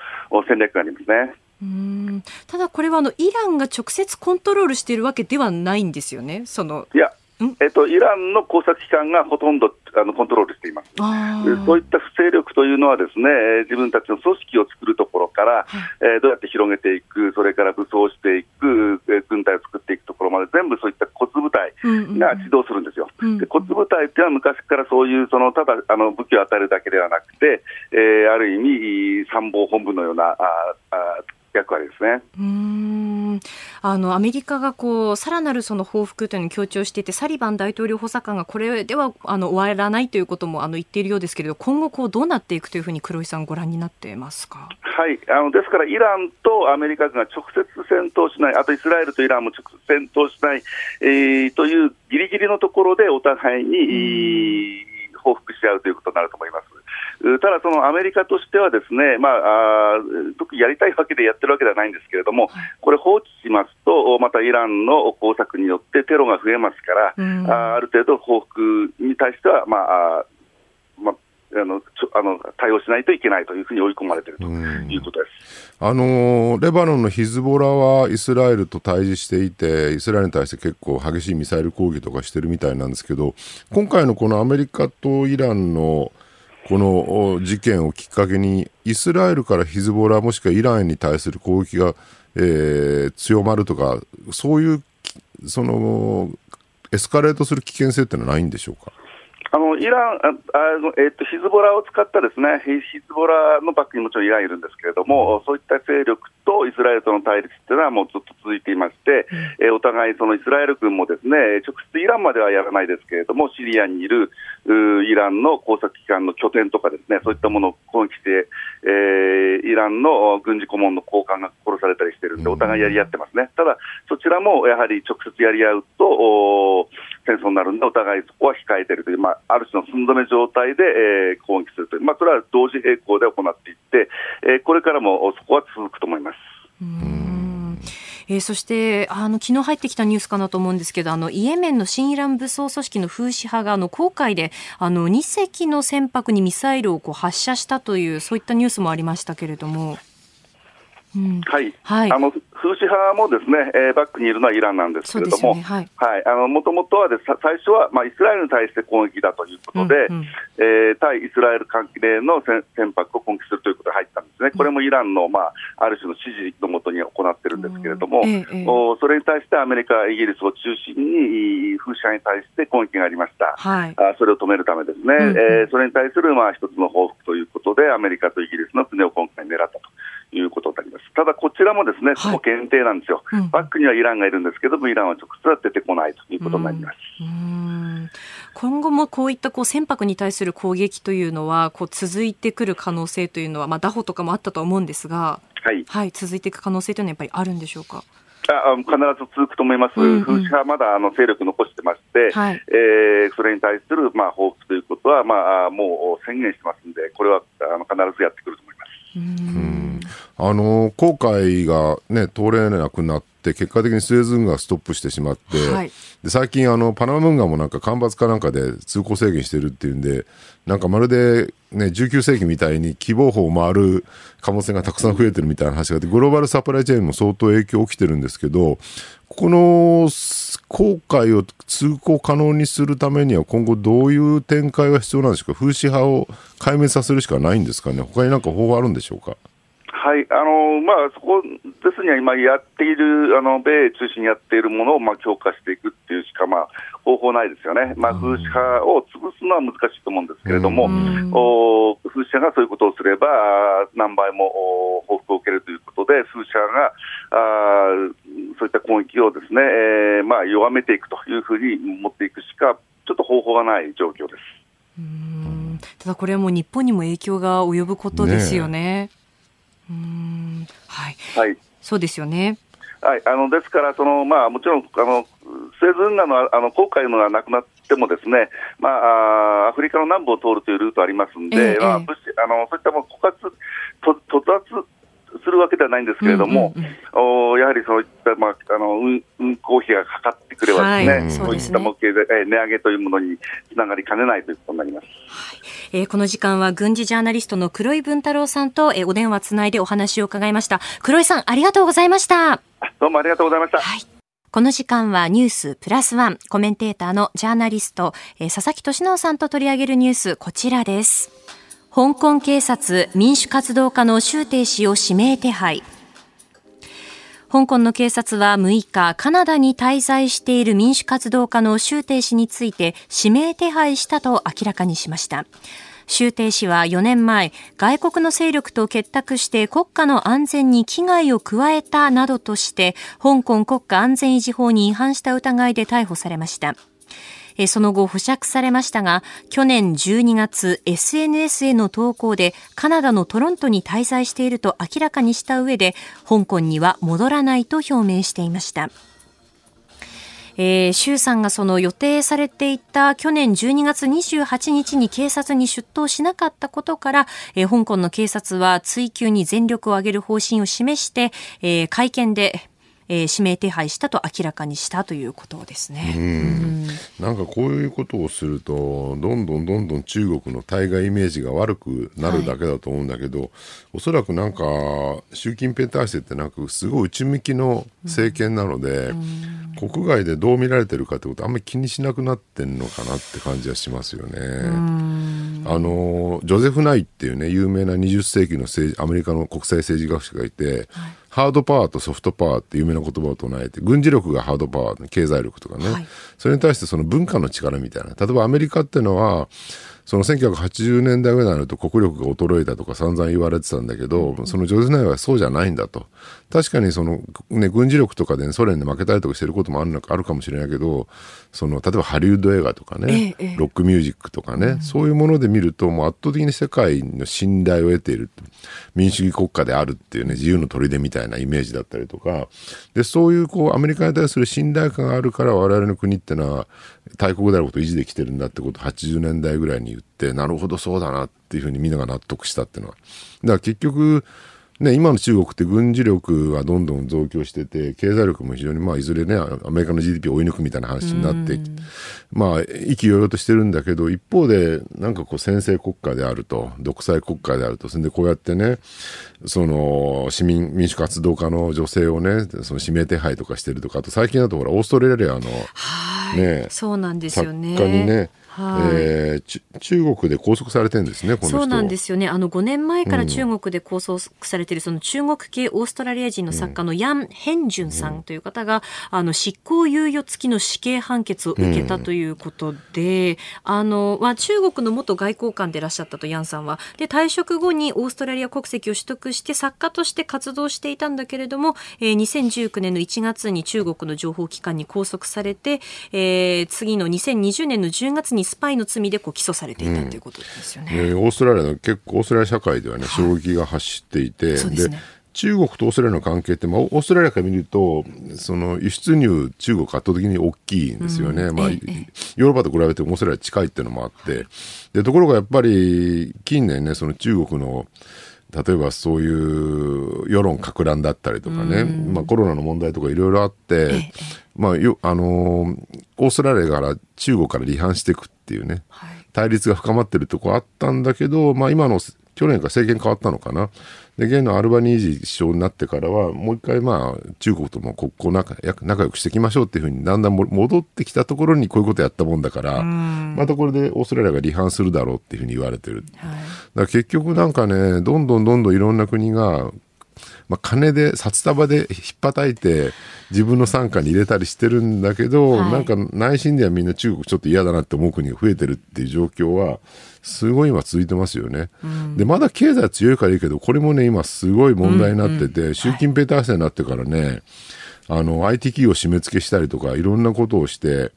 戦略がありますね。うんただこれはあのイランが直接コントロールしているわけではないんですよね？そのいやえっと、イランの工作機関がほとんどあのコントロールしています。そういった不勢力というのはですね、自分たちの組織を作るところから、えー、どうやって広げていく、それから武装していく、えー、軍隊を作っていくところまで全部そういった骨部隊が指導するんですよ。うんうん、で骨部隊っていうのは昔からそういうそのただあの武器を与えるだけではなくて、えー、ある意味参謀本部のようなああ役割ですね。うんあのアメリカがこうさらなるその報復というのを強調していてサリバン大統領補佐官がこれではあの終わらないということもあの言っているようですけれど今後こうどうなっていくというふうに黒井さんご覧になってますか？はいあのですからイランとアメリカ軍が直接戦闘しないあとイスラエルとイランも直接戦闘しない、えー、というギリギリのところでお互いに、報復し合うということになると思います。ただ、そのアメリカとしてはですね、まあ、あ特にやりたいわけでやってるわけではないんですけれども、これ放置しますと、またイランの工作によってテロが増えますから、うん、あある程度報復に対しては、まあ、まあ、あのあの対応しないといけないというふうに追い込まれているということです、あのレバノンのヒズボラはイスラエルと対峙していて、イスラエルに対して結構激しいミサイル攻撃とかしてるみたいなんですけど、今回のこのアメリカとイランのこの事件をきっかけに、イスラエルからヒズボラもしくはイランに対する攻撃が、えー、強まるとか、そういうそのエスカレートする危険性ってのはないんでしょうか？あのイランあの、えーと、ヒズボラを使ったですねヒズボラのバックにもちろんイランいるんですけれども、うん、そういった勢力とイスラエルとの対立というのはもうずっと続いていまして、うん、えー、お互いそのイスラエル軍もですね直接イランまではやらないですけれども、シリアにいるイランの工作機関の拠点とかですねそういったものを攻撃して、えー、イランの軍事顧問の高官が殺されたりしてるんで、お互いやり合ってますね。ただそちらもやはり直接やり合うと戦争になるんで、お互いそこは控えているという、まあ、ある種の寸止め状態で、えー、攻撃するという、まあ、それは同時並行で行っていって、えー、これからもそこは続くと思います。えー、そしてあの昨日入ってきたニュースかなと思うんですけどあのイエメンの新イラン武装組織のフーシ派があの航海であの2隻の船舶にミサイルをこう発射したというそういったニュースもありましたけれども。うん、はい、はい、あのフーシ派もですね、えー、バックにいるのはイランなんですけれども、もともとはで最初は、まあ、イスラエルに対して攻撃だということで、うんうん、えー、対イスラエル関係の船船舶を攻撃するということで入ったんですね、これもイランの、まあ、ある種の指示のもとに行ってるんですけれども、うんええ、おそれに対してアメリカ、イギリスを中心に、フーシ派に対して攻撃がありました、はい、あそれを止めるためですね、うんうん、えー、それに対する、まあ、一つの報復ということで、アメリカとイギリスの船を今回狙ったと。いうことになります。ただ、こちらもですね、そこ限定なんですよ、うん、バックにはイランがいるんですけども、イランは直接は出てこないということになります。今後もこういったこう船舶に対する攻撃というのは、こう続いてくる可能性というのは、まあ、拿捕とかもあったと思うんですが、はい、はい、続いていく可能性というのはやっぱりあるんでしょうか？あ必ず続くと思います、うんうん、風刺派まだあの勢力残してまして、はい、えー、それに対する、まあ、報復ということは、まあ、もう宣言してますんで、これはあの必ずやってくると思います。うんあの航海が、ね、通れなくなって、結果的にスエズ運河がストップしてしまって、はい、で最近あの、パナマ運河もなんか干ばつかなんかで通行制限してるっていうんで、なんかまるで、ね、19世紀みたいに希望法を回る貨物船がたくさん増えてるみたいな話があって、グローバルサプライチェーンも相当影響起きてるんですけど、この航海を通行可能にするためには今後どういう展開が必要なんでしょうか？風刺派を壊滅させるしかないんですかね？他に何か方法あるんでしょうか？はいあのまあ、そこですには今やっている、あの米中心にやっているものをまあ強化していくっていうしか、まあ、方法ないですよね、まあ、風刺派を潰すのは難しいと思うんですけれども、お風刺派がそういうことをすれば、何倍も報復を受けるということで、風刺派があそういった攻撃をですね、えーまあ、弱めていくというふうに持っていくしか、ちょっと方法がない状況です。ただこれはもう日本にも影響が及ぶことですよね。ねうんはい、はい、そうですよね。はい、あのですから、そのまあ、もちろんあのスエズ運河のあの航海のがなくなっても、ですね、まあ、アフリカの南部を通るというルートありますんで、えー、まあ、あのそういったも枯渇、突発するわけではないんですけれども、うんうんうん、おやはりそういった、まあ、あの運運行費がかかってくればですね、はい、そういった模型で、え値上げというものにつながりかねないということになります。はいえー、この時間は軍事ジャーナリストの黒井文太郎さんと、えー、お電話つないでお話を伺いました。黒井さん、ありがとうございました。どうもありがとうございました。はい。この時間はニュースプラスワンコメンテーターのジャーナリスト、えー、佐々木俊直さんと取り上げるニュースこちらです。香港警察民主活動家の周庭氏を指名手配。香港の警察は6日、カナダに滞在している民主活動家の周庭氏について指名手配したと明らかにしました。周庭氏は4年前、外国の勢力と結託して国家の安全に危害を加えたなどとして、香港国家安全維持法に違反した疑いで逮捕されました。その後保釈されましたが、去年12月 SNS への投稿でカナダのトロントに滞在していると明らかにした上で、香港には戻らないと表明していました。えー、周さんがその予定されていた去年12月28日に警察に出頭しなかったことから、えー、香港の警察は追及に全力を挙げる方針を示して、えー、会見でえー、指名手配したと明らかにしたということですね。うん。なんかこういうことをするとどんどんどんどん中国の対外イメージが悪くなるだけだと思うんだけど、はい、おそらくなんか習近平体制ってなんかすごい内向きの政権なので、うん、国外でどう見られてるかってことあんまり気にしなくなってんのかなって感じはしますよね。あのジョゼフ・ナイっていうね有名な20世紀の政治アメリカの国際政治学者がいて、はいハードパワーとソフトパワーって有名な言葉を唱えて、軍事力がハードパワー、経済力とかね、はい、それに対してその文化の力みたいな。例えばアメリカっていうのは、その1980年代ぐらいになると国力が衰えたとか散々言われてたんだけど、その上手内はそうじゃないんだと。確かにその、ね、軍事力とかで、ね、ソ連で負けたりとかしてることもあるのあるかもしれないけど、その、例えばハリウッド映画とかね、ええ、ロックミュージックとかね、うん、そういうもので見ると、もう圧倒的に世界の信頼を得ている。民主主義国家であるっていうね、自由の砦みたいなイメージだったりとか、で、そういうこう、アメリカに対する信頼感があるから我々の国ってのは、大国であることを維持できてるんだってことを80年代ぐらいに言って、なるほどそうだなっていうふうにみんなが納得したっていうのは。だから結局、ね、今の中国って軍事力はどんどん増強してて、経済力も非常に、まあ、いずれね、アメリカの GDP を追い抜くみたいな話になって、まあ、意気揚々としてるんだけど、一方で、なんかこう、先制国家であると、独裁国家であると、それでこうやってね、その、市民、民主活動家の女性をね、その指名手配とかしてるとか、あと最近だとほら、オーストラリアの、ね、そうなんですよね。ね、はい、えー、中国で拘束されてるんですね、そうなんですよね。あの5年前から中国で拘束されている、その中国系オーストラリア人の作家のヤン・ヘンジュンさんという方が、うん、あの執行猶予付きの死刑判決を受けたということで、うん、あのまあ、中国の元外交官でいらっしゃったとヤンさんは、で退職後にオーストラリア国籍を取得して作家として活動していたんだけれども、えー、2019年の1月に中国の情報機関に拘束されて、えー、次の2020年の10月ににスパイの罪でこう起訴されていたということですよね、うん、オーストラリアの結構オーストラリア社会ではね、衝撃が走っていて、で、ね、中国とオーストラリアの関係って、まあ、オーストラリアから見ると、その輸出入、中国圧倒的に大きいんですよね。うん、まあ、ヨーロッパと比べてオーストラリア近いっていうのもあって、で、ところがやっぱり近年ね、その中国の、例えばそういう世論か乱だったりとかね、まあ、コロナの問題とかいろいろあって、まあよあのオーストラリアから中国から離反していくっていうね、はい、対立が深まってるとこあったんだけど、まあ、今の去年から政権変わったのかな。で、現のアルバニージ首相になってからは、もう一回まあ、中国とも国交仲仲良くしていきましょうっていうふうに、だんだん戻ってきたところにこういうことやったもんだから、またこれでオーストラリアが離反するだろうっていうふうに言われてる。はい、だから結局なんかね、どんどんどんどんいろんな国が、まあ、金で、札束でひっぱたいて、自分の傘下に入れたりしてるんだけど、はい、なんか内心ではみんな中国ちょっと嫌だなって思う国が増えてるっていう状況は、すごい今続いてますよね。うん、で、まだ経済強いからいいけど、これもね、今すごい問題になってて、うん。うん、習近平体制になってからね、あの、IT 企業締め付けしたりとか、いろんなことをして、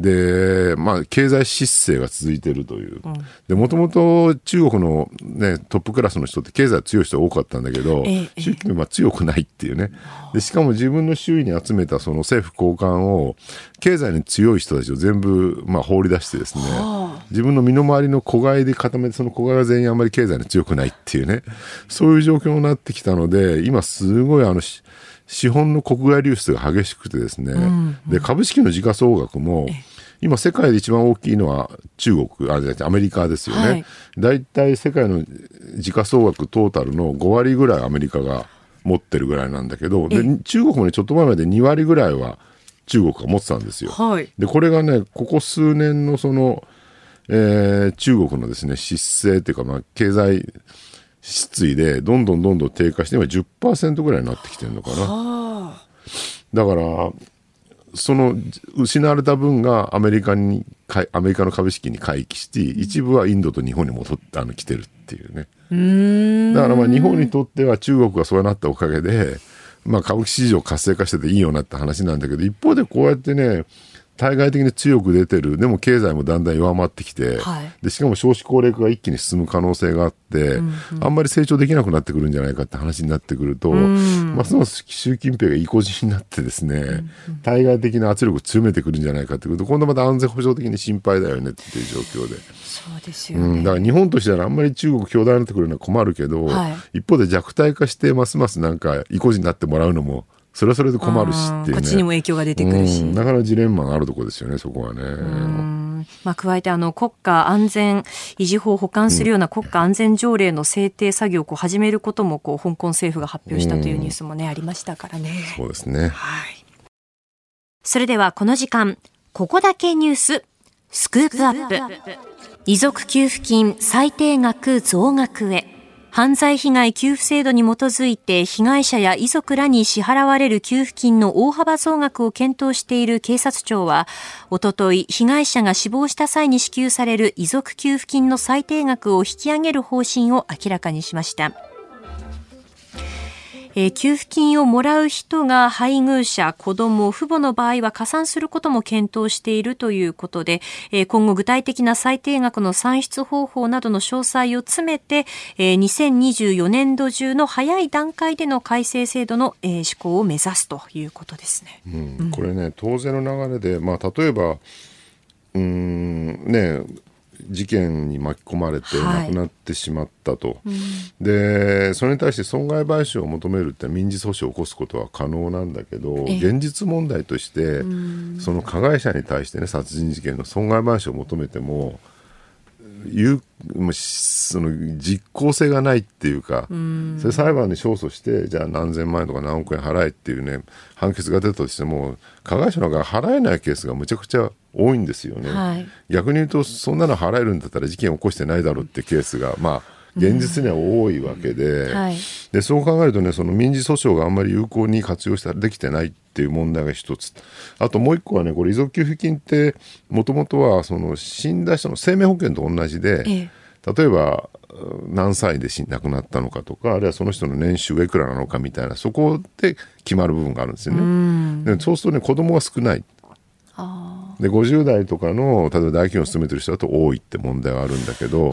で、まあ、経済失勢が続いているという。で、もともと中国のね、トップクラスの人って経済強い人が多かったんだけど、ええ、習近平は強くないっていうね。で、しかも自分の周囲に集めたその政府高官を、経済に強い人たちを全部、まあ、放り出してですね、自分の身の回りの子飼いで固めて、その子飼いが全員あんまり経済に強くないっていうね、そういう状況になってきたので、今すごいあの、資本の国外流出が激しくてですね、うんうん、で株式の時価総額も今世界で一番大きいのは中国あアメリカですよね、はい、だいたい世界の時価総額トータルの5割ぐらいアメリカが持ってるぐらいなんだけどで中国もねちょっと前まで2割ぐらいは中国が持ってたんですよ。はい、でこれがねここ数年のその、えー、中国のですね失勢っていうか、まあ、経済失意でどんどんどんどん低下して今10%ぐらいになってきてるのかな。だからその失われた分がアメリカにアメリカの株式に回帰して一部はインドと日本に戻ってあの来てるっていうね。だからまあ日本にとっては中国がそうなったおかげで、まあ、株式市場活性化してていいよなって話なんだけど一方でこうやってね対外的に強く出てる、でも経済もだんだん弱まってきて、はい。でしかも少子高齢化が一気に進む可能性があって、あんまり成長できなくなってくるんじゃないかって話になってくると、ますます習近平が意固地になってですね、対外的な圧力を強めてくるんじゃないかってくると、今度また安全保障的に心配だよねっていう状況で。そうですようん、ね。だから日本としてはあんまり中国強大になってくるのは困るけど、はい。一方で弱体化してますますなんか意固地になってもらうのもそれはそれで困るしっていうねこっちにも影響が出てくるし。うんだからジレンマがあるところですよねそこはね、うんまあ、加えてあの国家安全維持法を補完するような国家安全条例の制定作業をこう始めることもこう香港政府が発表したというニュースもね、ありましたからね。そうですねはい。それではこの時間、ここだけニュース、スクープアップ。遺族給付金最低額増額へ。犯罪被害給付制度に基づいて被害者や遺族らに支払われる給付金の大幅増額を検討している警察庁は、おととい被害者が死亡した際に支給される遺族給付金の最低額を引き上げる方針を明らかにしました。えー給付金をもらう人が配偶者、子供、父母の場合は加算することも検討しているということで、えー今後具体的な最低額の算出方法などの詳細を詰めて、えー2024年度中の早い段階での改正制度の、えー施行を目指すということですね。うんこれね当然の流れで、まあ、例えばうんね事件に巻き込まれてはい。亡くなってしまったと、でそれに対して損害賠償を求めるって民事訴訟を起こすことは可能なんだけどええ。現実問題としてその加害者に対してね殺人事件の損害賠償を求めても有その実効性がないっていうか、それ裁判に勝訴してじゃあ何千万円とか何億円払えっていうね判決が出たとしても加害者の方が払えないケースがむちゃくちゃ多いんですよね、はい。逆に言うとそんなの払えるんだったら事件を起こしてないだろうってケースがまあ現実には多いわけで,、はい。でそう考えるとねその民事訴訟があんまり有効に活用したできてないっていう問題が一つ。あともう一個はねこれ遺族給付金ってもともとはその死んだ人の生命保険と同じで、ええ。例えばうん何歳で死亡くなったのかとかあるいはその人の年収がいくらなのかみたいなそこで決まる部分があるんですよね。でそうするとね子供が少ない。で50代とかの例えば大企業に勤めてる人だと多いって問題があるんだけど、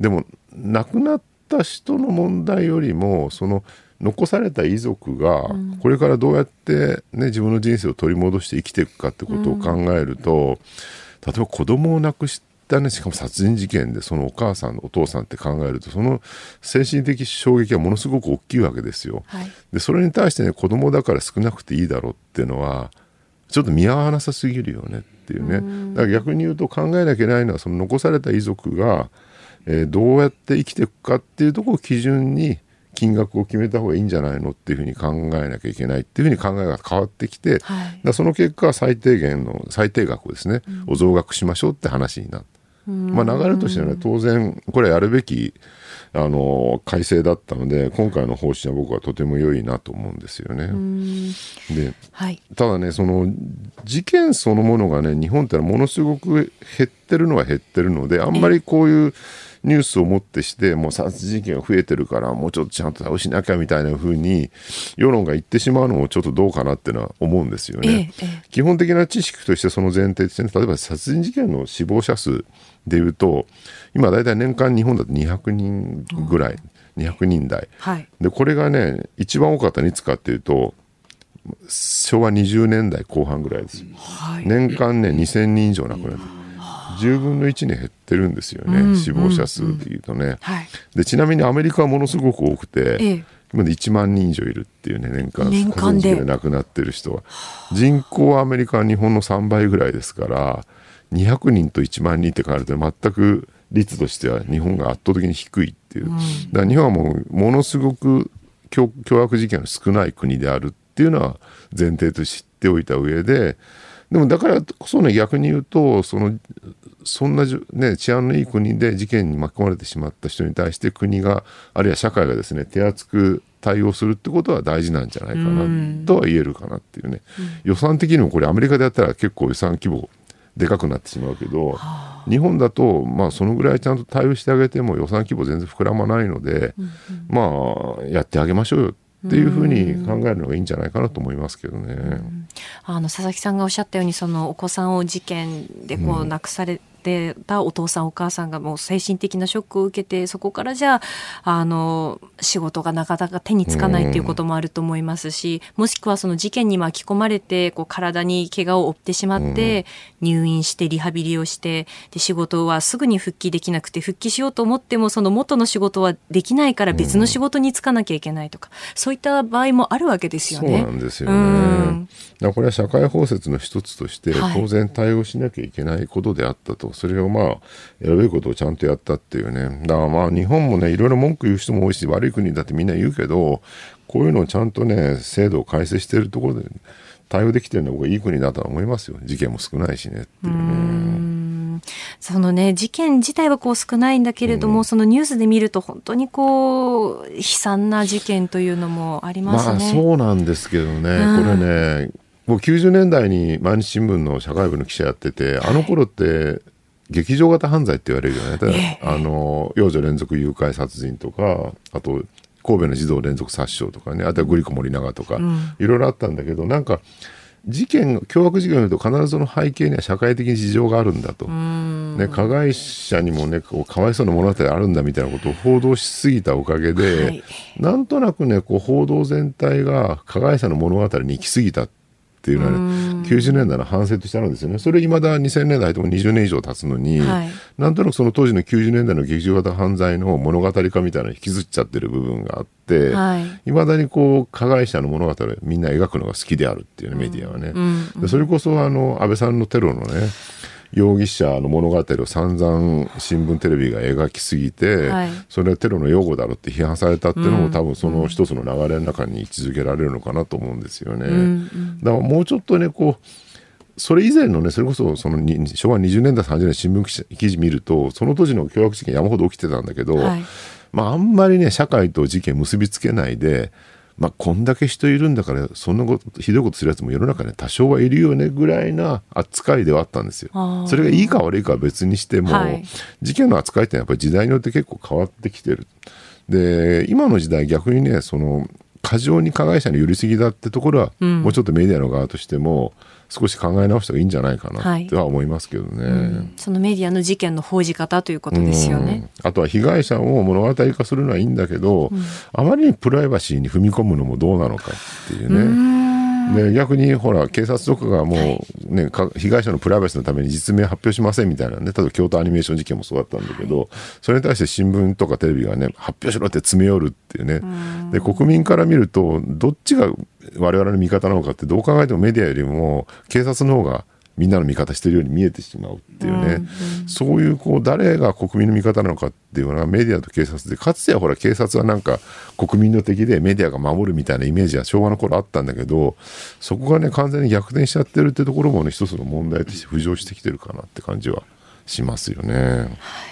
でも亡くなった人の問題よりもその残された遺族がこれからどうやって、ね、自分の人生を取り戻して生きていくかってことを考えると、例えば子供を亡くしたねしかも殺人事件でそのお母さんお父さんって考えるとその精神的衝撃はものすごく大きいわけですよ。はい。でそれに対してね子供だから少なくていいだろうっていうのはちょっと見合わなさすぎるよねっていうね。だから逆に言うと考えなきゃいけないのはその残された遺族が、えーどうやって生きていくかっていうところを基準に金額を決めた方がいいんじゃないのっていうふうに考えなきゃいけないっていうふうに考えが変わってきて、はい。だその結果最低限の最低額をですね、を増額しましょうって話になった。まあ、流れとしてはね当然これはやるべきあの改正だったので今回の方針は僕はとても良いなと思うんですよね。ではい。ただねその事件そのものがね日本ってものすごく減ってるのは減ってるのであんまりこういうニュースをもってしてもう殺人事件が増えてるからもうちょっとちゃんと対応しなきゃみたいな風に世論が言ってしまうのもちょっとどうかなっていうのは思うんですよね。基本的な知識としてその前提ですね例えば殺人事件の死亡者数でいうと今大体年間日本だと200人ぐらい200人台。はい。でこれがね一番多かったのいつかっていうと昭和20年代後半ぐらいです。よ、年間ね2000人以上亡くなる。10分の1に減ってるんですよね、死亡者数でいうとね、はい。でちなみにアメリカはものすごく多くて、ええ。今で1万人以上いるっていうね年間年間で。亡くなってる人は。人口はアメリカは日本の3倍ぐらいですから200人と1万人って考えると全く率としては日本が圧倒的に低いっていう、だから日本はもうものすごく凶凶悪事件が少ない国であるっていうのは前提として知っておいた上ででもだからこそね逆に言うとそのそんなじゅ、ね、治安のいい国で事件に巻き込まれてしまった人に対して国があるいは社会がですね手厚く対応するってことは大事なんじゃないかなとは言えるかなっていうね、予算的にもこれアメリカでやったら結構予算規模でかくなってしまうけど、日本だとまあそのぐらいちゃんと対応してあげても予算規模全然膨らまないので、まあやってあげましょうよっっていうふうに考えるのがいいんじゃないかなと思いますけどね。あの佐々木さんがおっしゃったようにそのお子さんを事件でこう亡くされてたお父さんお母さんがもう精神的なショックを受けてそこからじゃああの仕事がなかなか手につかないっていうこともあると思いますし、もしくはその事件に巻き込まれてこう体に怪我を負ってしまって入院してリハビリをしてで仕事はすぐに復帰できなくて復帰しようと思ってもその元の仕事はできないから別の仕事に就かなきゃいけないとか、そういった場合もあるわけですよね。そうなんですよね。これは社会包摂の一つとして当然対応しなきゃいけないことであったと、はい、それをまあ選べることをちゃんとやったっていうね。だからまあ日本もねいろいろ文句言う人も多いし悪い国だってみんな言うけどこういうのをちゃんとね制度を改正しているところで対応できてるのがいい国だとは思いますよ。事件も少ないしねっていうね。そのね事件自体はこう少ないんだけれども、うん、そのニュースで見ると本当にこう悲惨な事件というのもありますね。まあそうなんですけどね、うん、これねもう90年代に毎日新聞の社会部の記者やってて、あの頃って劇場型犯罪って言われるよね、あの幼女連続誘拐殺人とかあと神戸の児童連続殺傷とかね。あとはグリコ森永とか、いろいろあったんだけどなんか事件凶悪事件を見ると必ずその背景には社会的に事情があるんだと、ね、加害者にもねこうかわいそうな物語あるんだみたいなことを報道しすぎたおかげで、はい、なんとなくねこう報道全体が加害者の物語に行き過ぎたっていうのはね、90年代の反省としてあるんですよね。それいまだ2000年代とも20年以上経つのに、はい、なんとなくその当時の90年代の劇場型犯罪の物語化みたいなの引きずっちゃってる部分があって、い、はい、まだにこう、加害者の物語をみんな描くのが好きであるっていうね、メディアはね。うんうん、それこそあの、安倍さんのテロのね、容疑者の物語を散々新聞テレビが描きすぎて、はい、それはテロの擁護だろって批判されたっていうのも、うん、多分その一つの流れの中に位置づけられるのかなと思うんですよね。うんうん、だからもうちょっとねこうそれ以前のね、それこそその昭和20年代、30年新聞記事見ると、その当時の凶悪事件山ほど起きてたんだけど、はい、まああんまりね、社会と事件結びつけないで、まあ、こんだけ人いるんだからそんなことひどいことするやつも世の中に多少はいるよねぐらいな扱いではあったんですよ。それがいいか悪いかは別にしても、はい、事件の扱いってやっぱり時代によって結構変わってきてる。で今の時代逆にねその過剰に加害者に寄りすぎだってところは、うん、もうちょっとメディアの側としても少し考え直した方がいいんじゃないかなっては思いますけどね、はいうん、そのメディアの事件の報じ方ということですよね、うん、あとは被害者を物語化するのはいいんだけど、うん、あまりにプライバシーに踏み込むのもどうなのかっていうね。で逆にほら警察とかがもう、ね、被害者のプライバシーのために実名発表しませんみたいなね例えば京都アニメーション事件もそうだったんだけど、それに対して新聞とかテレビがね発表しろって詰め寄るっていうね。で国民から見るとどっちが我々の味方なのかってどう考えてもメディアよりも警察の方がみんなの味方してるように見えてしまうっていうね、うんうん、そういうこう誰が国民の味方なのかっていうのはメディアと警察でかつてはほら警察はなんか国民の敵でメディアが守るみたいなイメージは昭和の頃あったんだけどそこがね完全に逆転しちゃってるってところもね一つの問題として浮上してきてるかなって感じはしますよね。はい